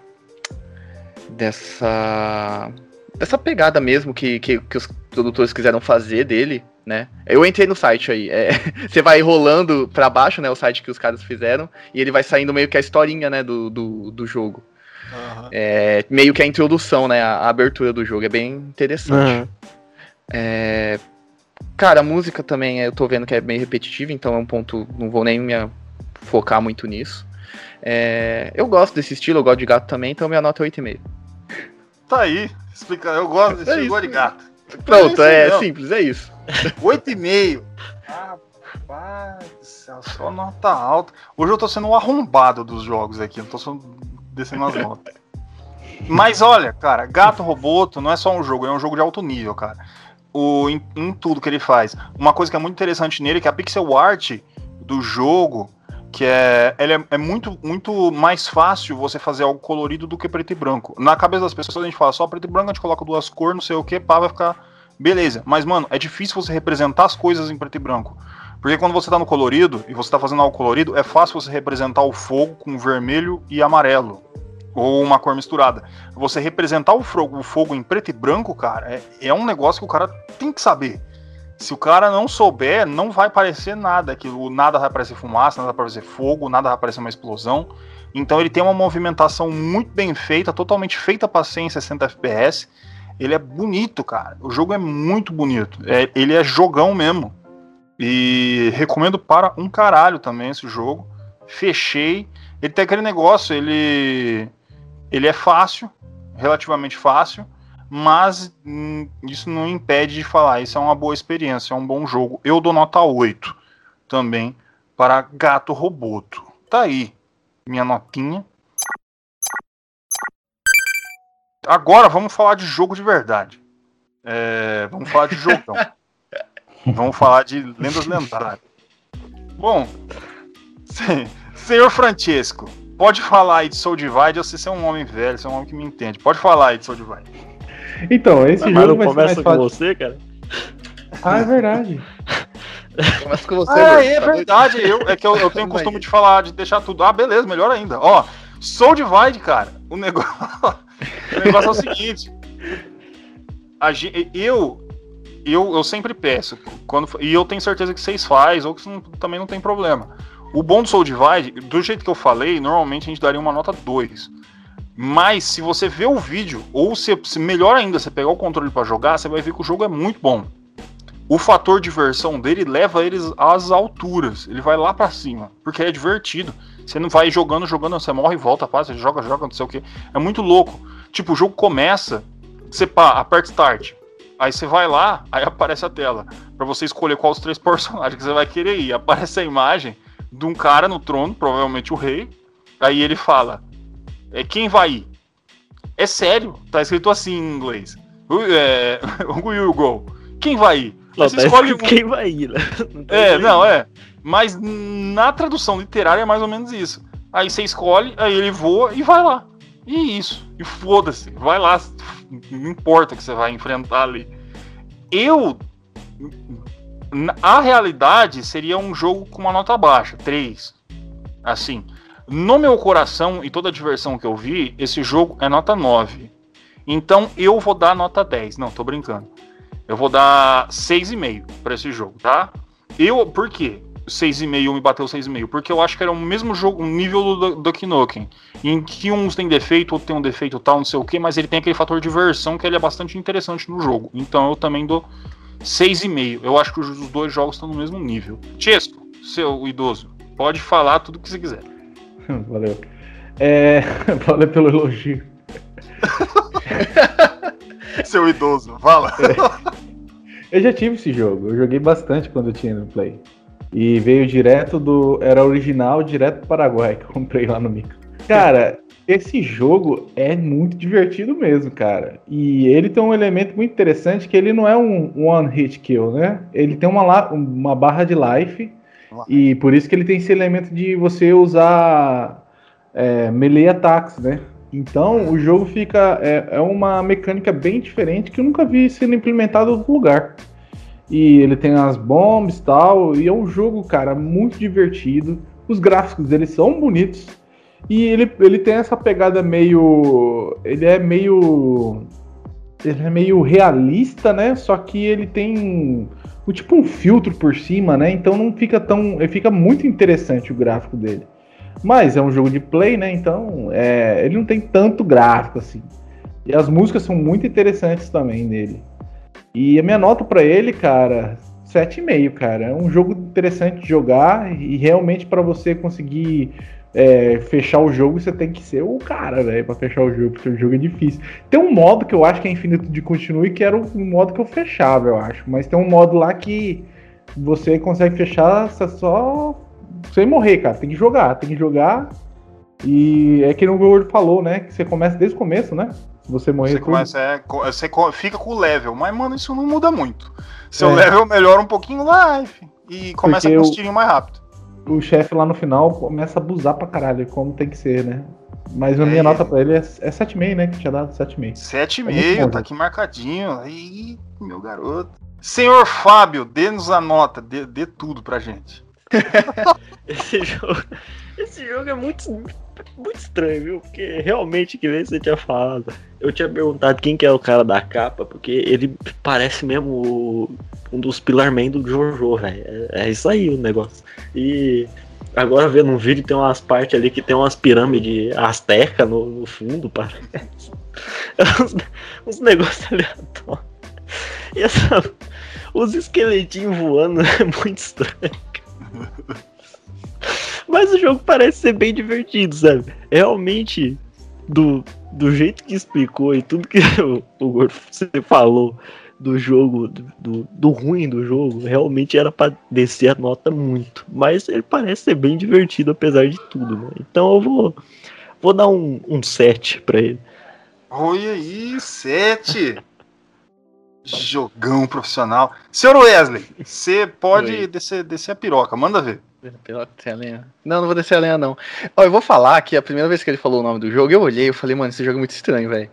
Dessa. Dessa pegada mesmo que, que, que os produtores quiseram fazer dele, né? Eu entrei no site aí. é, você vai rolando pra baixo, né? O site que os caras fizeram, e ele vai saindo meio que a historinha, né? Do, do, do jogo. Aham. É, meio que a introdução, né? A, a abertura do jogo. É bem interessante. Aham. É, cara, a música também eu tô vendo que é bem repetitiva, então é um ponto. Não vou nem me focar muito nisso. É, eu gosto desse estilo, eu gosto de gato também, então minha nota é 8,5. Tá aí, explica, eu gosto desse É é isso. de gato. Pronto, É é, simples, é isso. 8,5. Rapaz, do céu, só nota alta. Hoje eu tô sendo o arrombado dos jogos aqui, não tô só descendo as notas. Mas olha, cara, Gato Roboto não é só um jogo, é um jogo de alto nível, cara. O, em, em tudo que ele faz. Uma coisa que é muito interessante nele é que a pixel art do jogo, que é, ele é, é muito, muito mais fácil você fazer algo colorido do que preto e branco. Na cabeça das pessoas a gente fala só preto e branco, a gente coloca duas cores, não sei o que, pá, vai ficar beleza. Mas, mano, é difícil você representar as coisas em preto e branco. Porque quando você tá no colorido e você tá fazendo algo colorido, é fácil você representar o fogo com vermelho e amarelo. Ou uma cor misturada. Você representar o fogo, o fogo em preto e branco, cara, é, é um negócio que o cara tem que saber. Se o cara não souber, não vai parecer nada. Aquilo, nada vai parecer fumaça, nada vai parecer fogo, nada vai parecer uma explosão. Então ele tem uma movimentação muito bem feita, totalmente feita para ser em 60 FPS. Ele é bonito, cara. O jogo é muito bonito. É- ele é jogão mesmo. E recomendo para um caralho também esse jogo. Fechei. Ele tem aquele negócio, ele ele é fácil, relativamente fácil, mas hum, isso não impede de falar, isso é uma boa experiência, é um bom jogo. Eu dou nota 8 também para Gato Roboto. Tá aí minha notinha. Agora vamos falar de jogo de verdade. É, vamos falar de jogão. vamos falar de lendas lendárias. Bom, se- senhor Francesco, pode falar aí de Soul Divide. Eu sei se é um homem velho, você é um homem que me entende. Pode falar aí de Soul Divide. Então, esse Mas jogo não vai ser mais conversa com fácil. você, cara? Ah, é verdade. Começa com você, Ah, é doido? verdade. Eu, é que eu, eu tenho o costume de falar, de deixar tudo. Ah, beleza, melhor ainda. Ó, Soul Divide, cara. O negócio, o negócio é o seguinte. A eu, eu, eu sempre peço. Quando, e eu tenho certeza que vocês fazem, ou que não- também não tem problema. O bom do Soul Divide, do jeito que eu falei, normalmente a gente daria uma nota 2. Mas se você ver o vídeo, ou se, melhor ainda, você pegar o controle pra jogar, você vai ver que o jogo é muito bom o fator diversão dele leva eles às alturas. Ele vai lá pra cima, porque é divertido. Você não vai jogando, jogando, você morre e volta, passa, você joga, joga, não sei o que. É muito louco. Tipo, o jogo começa, você pá, aperta start. Aí você vai lá, aí aparece a tela. Pra você escolher qual os três personagens que você vai querer ir. Aparece a imagem de um cara no trono, provavelmente o rei. Aí ele fala: é, Quem vai ir? É sério, tá escrito assim em inglês. É, will you go? Quem vai ir? Não, você tá escolhe um. quem vai ir, né? Não É, não, é. Mas na tradução literária é mais ou menos isso. Aí você escolhe, aí ele voa e vai lá. E isso. E foda-se. Vai lá. Não importa o que você vai enfrentar ali. Eu. A realidade seria um jogo com uma nota baixa, 3. Assim. No meu coração e toda a diversão que eu vi, esse jogo é nota 9. Então eu vou dar nota 10. Não, tô brincando. Eu vou dar 6,5 pra esse jogo, tá? Eu, por quê? 6,5 me bateu 6,5, porque eu acho que era o mesmo jogo, um nível do Duck em que uns tem defeito, outro tem um defeito tal, não sei o que, mas ele tem aquele fator de diversão que ele é bastante interessante no jogo. Então eu também dou 6,5. Eu acho que os dois jogos estão no mesmo nível. Chesco, seu idoso, pode falar tudo o que você quiser. Valeu. É, valeu pelo elogio. seu idoso, fala. É. Eu já tive esse jogo, eu joguei bastante quando eu tinha no Play. E veio direto do. Era original, direto do Paraguai, que eu comprei lá no Mica. Cara, esse jogo é muito divertido mesmo, cara. E ele tem um elemento muito interessante que ele não é um one hit kill, né? Ele tem uma, uma barra de life. E por isso que ele tem esse elemento de você usar é, melee ataques, né? Então o jogo fica. É, é uma mecânica bem diferente que eu nunca vi sendo implementado em outro lugar. E ele tem as bombas e tal. E é um jogo, cara, muito divertido. Os gráficos dele são bonitos. E ele, ele tem essa pegada meio. Ele é meio. Ele é meio realista, né? Só que ele tem o tipo um filtro por cima, né? Então não fica tão. Ele fica muito interessante o gráfico dele. Mas é um jogo de play, né? Então é, ele não tem tanto gráfico assim. E as músicas são muito interessantes também nele. E a minha nota para ele, cara, 7,5, cara. É um jogo interessante de jogar e realmente para você conseguir é, fechar o jogo, você tem que ser o cara, velho, pra fechar o jogo, porque o jogo é difícil. Tem um modo que eu acho que é infinito de continue, que era o modo que eu fechava, eu acho. Mas tem um modo lá que você consegue fechar só sem morrer, cara. Tem que jogar, tem que jogar. E é que o Gordo falou, né? Que você começa desde o começo, né? Se você morrer. Você, começa, é, você fica com o level, mas, mano, isso não muda muito. Seu é. level melhora um pouquinho life e começa Porque com os tirinhos mais rápido. O chefe lá no final começa a abusar pra caralho, como tem que ser, né? Mas a minha é. nota pra ele é, é 7,5, né? Que tinha dado 7,5. 7,5, é tá aqui marcadinho. Aí, meu garoto. Senhor Fábio, dê-nos a nota, dê, dê tudo pra gente. esse, jogo, esse jogo é muito, muito estranho, viu? Porque realmente, que nem você tinha falado, eu tinha perguntado quem que é o cara da capa, porque ele parece mesmo um dos Pilarmen do Jojo, velho. É, é, isso aí o negócio. E agora vendo um vídeo, tem umas partes ali que tem umas pirâmides asteca no, no fundo, parece. uns, uns negócios aleatórios. E essa, os esqueletinhos voando é muito estranho. Mas o jogo parece ser bem divertido, sabe? Realmente, do, do jeito que explicou e tudo que o, o você falou do jogo, do, do ruim do jogo, realmente era para descer a nota muito. Mas ele parece ser bem divertido apesar de tudo, né? Então eu vou, vou dar um, um 7 pra ele. Olha aí, 7! Jogão profissional. Senhor Wesley, você pode descer, descer a piroca, manda ver. Piroca, descer a lenha. Não, não vou descer a lenha, não. Ó, eu vou falar que a primeira vez que ele falou o nome do jogo, eu olhei e falei, mano, esse jogo é muito estranho, velho.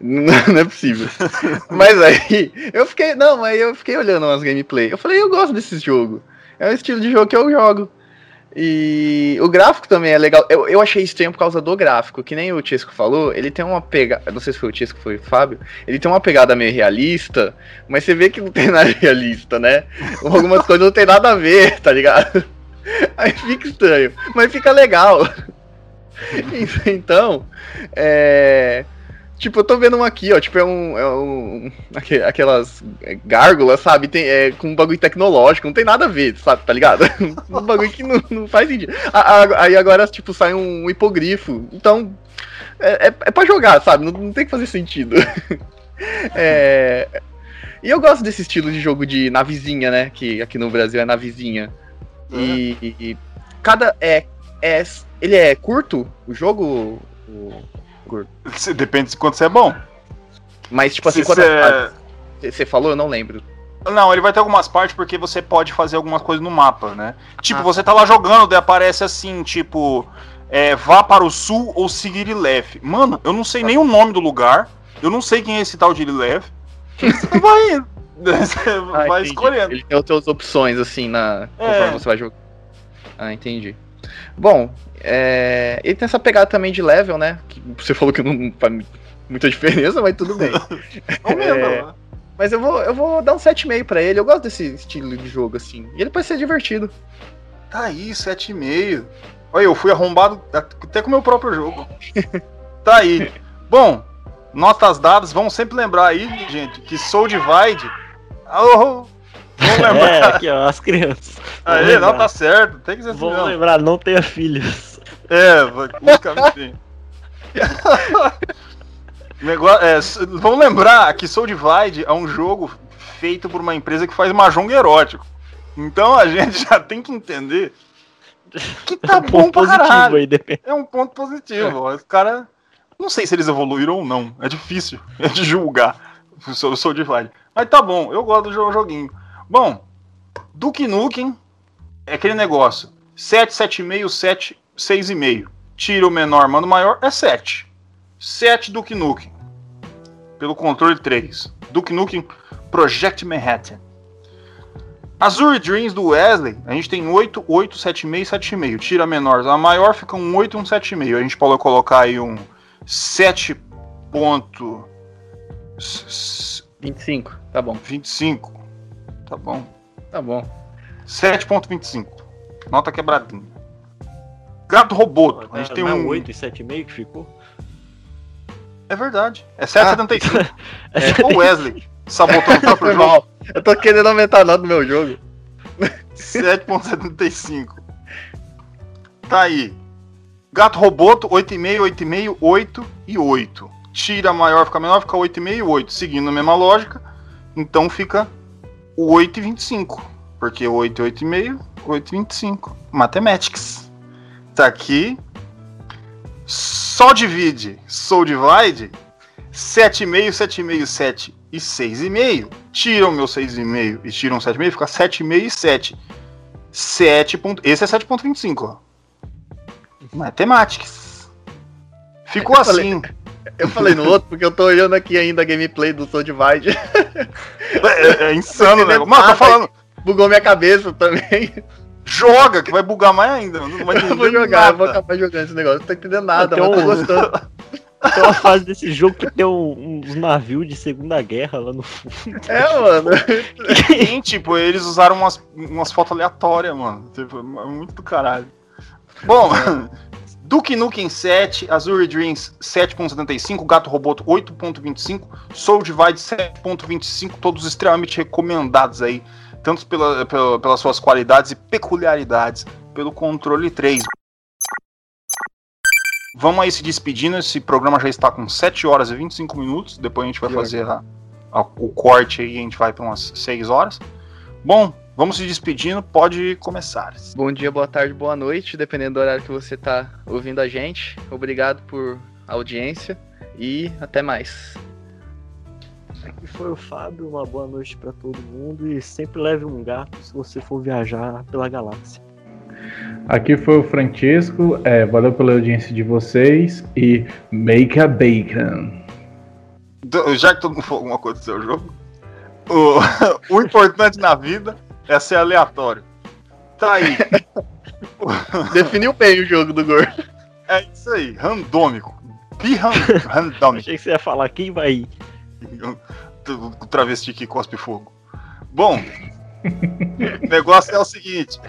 Não, não, é possível. mas aí, eu fiquei. Não, aí eu fiquei olhando umas gameplay. Eu falei, eu gosto desse jogo. É o estilo de jogo que eu jogo. E o gráfico também é legal. Eu, eu achei estranho por causa do gráfico, que nem o Tisco falou, ele tem uma pegada. Não sei se foi o Tisco, foi o Fábio. Ele tem uma pegada meio realista, mas você vê que não tem nada realista, né? Algumas coisas não tem nada a ver, tá ligado? Aí fica estranho, mas fica legal. Então, é. Tipo, eu tô vendo um aqui, ó. Tipo, é um. É um aquelas gárgulas, sabe? Tem, é, com um bagulho tecnológico, não tem nada a ver, sabe? Tá ligado? um bagulho que não, não faz sentido. Aí agora, tipo, sai um hipogrifo. Então. É, é, é pra jogar, sabe? Não, não tem que fazer sentido. é. E eu gosto desse estilo de jogo de navezinha, né? Que aqui no Brasil é navezinha. E, e, e cada. É, é, ele é curto, o jogo. O, curto. Depende de quanto você é bom. Mas, tipo assim, quando é- você falou, eu não lembro. Não, ele vai ter algumas partes porque você pode fazer algumas coisas no mapa, né? Tipo, ah. você tá lá jogando, daí aparece assim, tipo, é, vá para o sul ou seguir Ilef. Mano, eu não sei nem o nome do lugar, eu não sei quem é esse tal de Ilef. Você vai, você ah, vai escolhendo. Ele tem outras opções, assim, na conforme é. você vai jogar. Ah, entendi. Bom, é... ele tem essa pegada também de level, né? Que você falou que não faz muita diferença, mas tudo bem. é... Mas eu vou, eu vou dar um 7,5 pra ele. Eu gosto desse estilo de jogo, assim. E ele pode ser divertido. Tá aí, 7,5. Olha, eu fui arrombado até com o meu próprio jogo. tá aí. Bom, notas dadas, vamos sempre lembrar aí, gente, que Soul Divide. Oh, vamos lembrar. É, aqui, ó, as crianças. Aí, não tá certo, tem que ser assim. Vamos lembrar, não tenha filhos. É, basicamente. Negócio, é, vamos lembrar que Soul Divide é um jogo feito por uma empresa que faz mahjong erótico. Então a gente já tem que entender que tá é um bom pra caralho. Aí, é um ponto positivo. É. Os caras. Não sei se eles evoluíram ou não. É difícil de julgar o Soul Divide. Mas tá bom, eu gosto do joguinho. Bom, Duke Nukem é aquele negócio. 7, 7,5, 7, 6,5. Tira o menor, manda o maior, é 7. 7 Duke Nukem. Pelo controle 3. Duke Nukem Project Manhattan. Azure Dreams do Wesley, a gente tem 8, 8, 7,5 7,5. Tira menor, a maior fica um 8 e um 7,5. A gente pode colocar aí um 7 ponto... 25, tá bom. 25, tá bom. Tá bom. 7.25. Nota quebradinha. Gato Roboto. A gente tem um. 8 e 7,5 que ficou? É verdade. É 7,75. Ah. é o Wesley sabotando o próprio jogo. Eu tô querendo aumentar a nota do meu jogo. 7,75. Tá aí. Gato Roboto, 8,5, 8,5, 8 e 8. Tira maior, fica menor, fica 8,5 e 8. Seguindo a mesma lógica, então fica 8,25. Porque 8 e 8,5, 8,25. Mathematics. Tá aqui. Só divide, Soul Divide, 7,5, 7,5, 7 e 6,5. Tiram o meu 6,5 e tiram 7,5, fica 7,5 e 7. 7. Ponto, esse é 7,25, ó. Matemáticas. Ficou assim. Falei, eu falei no outro porque eu tô olhando aqui ainda a gameplay do Soul Divide. É, é insano, né? Mano, tô falando. Bugou minha cabeça também. Joga, que vai bugar mais ainda. Não vai eu vou jogar, nada. eu vou acabar jogando esse negócio. Não tô entendendo nada, mas tô gostando. Tem uma fase desse jogo que tem um, uns navios de Segunda Guerra lá no fundo. É, mano. Sim, tipo, eles usaram umas, umas fotos aleatórias, mano. Tipo, é muito do caralho. Bom, Duke Nukem 7, Azure Dreams 7.75, Gato Roboto 8.25, Soul Divide 7.25, todos extremamente recomendados aí tanto pela, pela, pelas suas qualidades e peculiaridades, pelo controle 3. Vamos aí se despedindo, esse programa já está com 7 horas e 25 minutos, depois a gente vai fazer a, a, o corte aí, a gente vai para umas 6 horas. Bom, vamos se despedindo, pode começar. Bom dia, boa tarde, boa noite, dependendo do horário que você está ouvindo a gente. Obrigado por audiência e até mais. Aqui foi o Fábio, uma boa noite para todo mundo e sempre leve um gato se você for viajar pela galáxia. Aqui foi o Francisco, é, valeu pela audiência de vocês e make a bacon. Já que todo mundo falou alguma coisa do seu jogo, o, o importante na vida é ser aleatório. Tá aí. Definiu bem o jogo do Gor. É isso aí, randômico. Bi-randômico. Achei que você ia falar quem vai ir. O travesti que cospe fogo. Bom, o negócio é o seguinte: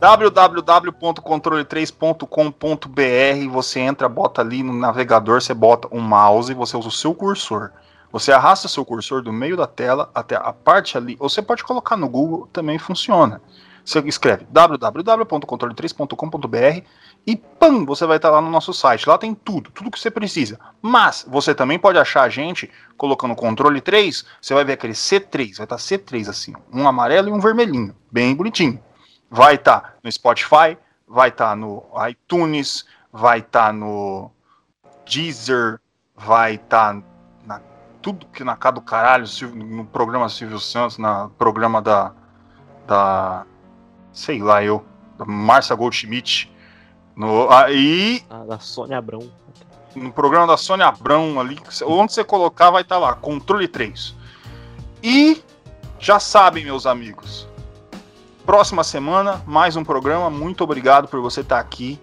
www.controle3.com.br você entra, bota ali no navegador, você bota um mouse, você usa o seu cursor. Você arrasta seu cursor do meio da tela até a parte ali, ou você pode colocar no Google, também funciona. Você escreve www.controle3.com.br e pam, você vai estar lá no nosso site. Lá tem tudo, tudo que você precisa. Mas você também pode achar a gente colocando controle 3, você vai ver aquele C3, vai estar C3 assim, um amarelo e um vermelhinho, bem bonitinho. Vai estar no Spotify, vai estar no iTunes, vai estar no Deezer, vai estar tudo que na cara do caralho, no programa Silvio Santos, no programa da da sei lá eu, da Marcia Goldschmidt, no, aí. Ah, da Sônia Abrão. No programa da Sônia Abrão ali, onde você colocar vai estar tá lá, controle 3. E já sabem, meus amigos. Próxima semana, mais um programa. Muito obrigado por você estar tá aqui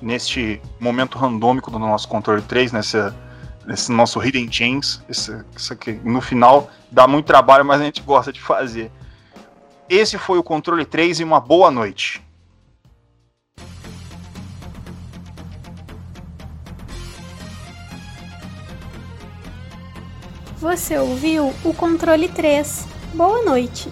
neste momento randômico do nosso controle 3, nessa, esse nosso Hidden Chains. Esse, isso aqui, no final, dá muito trabalho, mas a gente gosta de fazer. Esse foi o Controle 3 e uma boa noite. Você ouviu o Controle 3. Boa noite.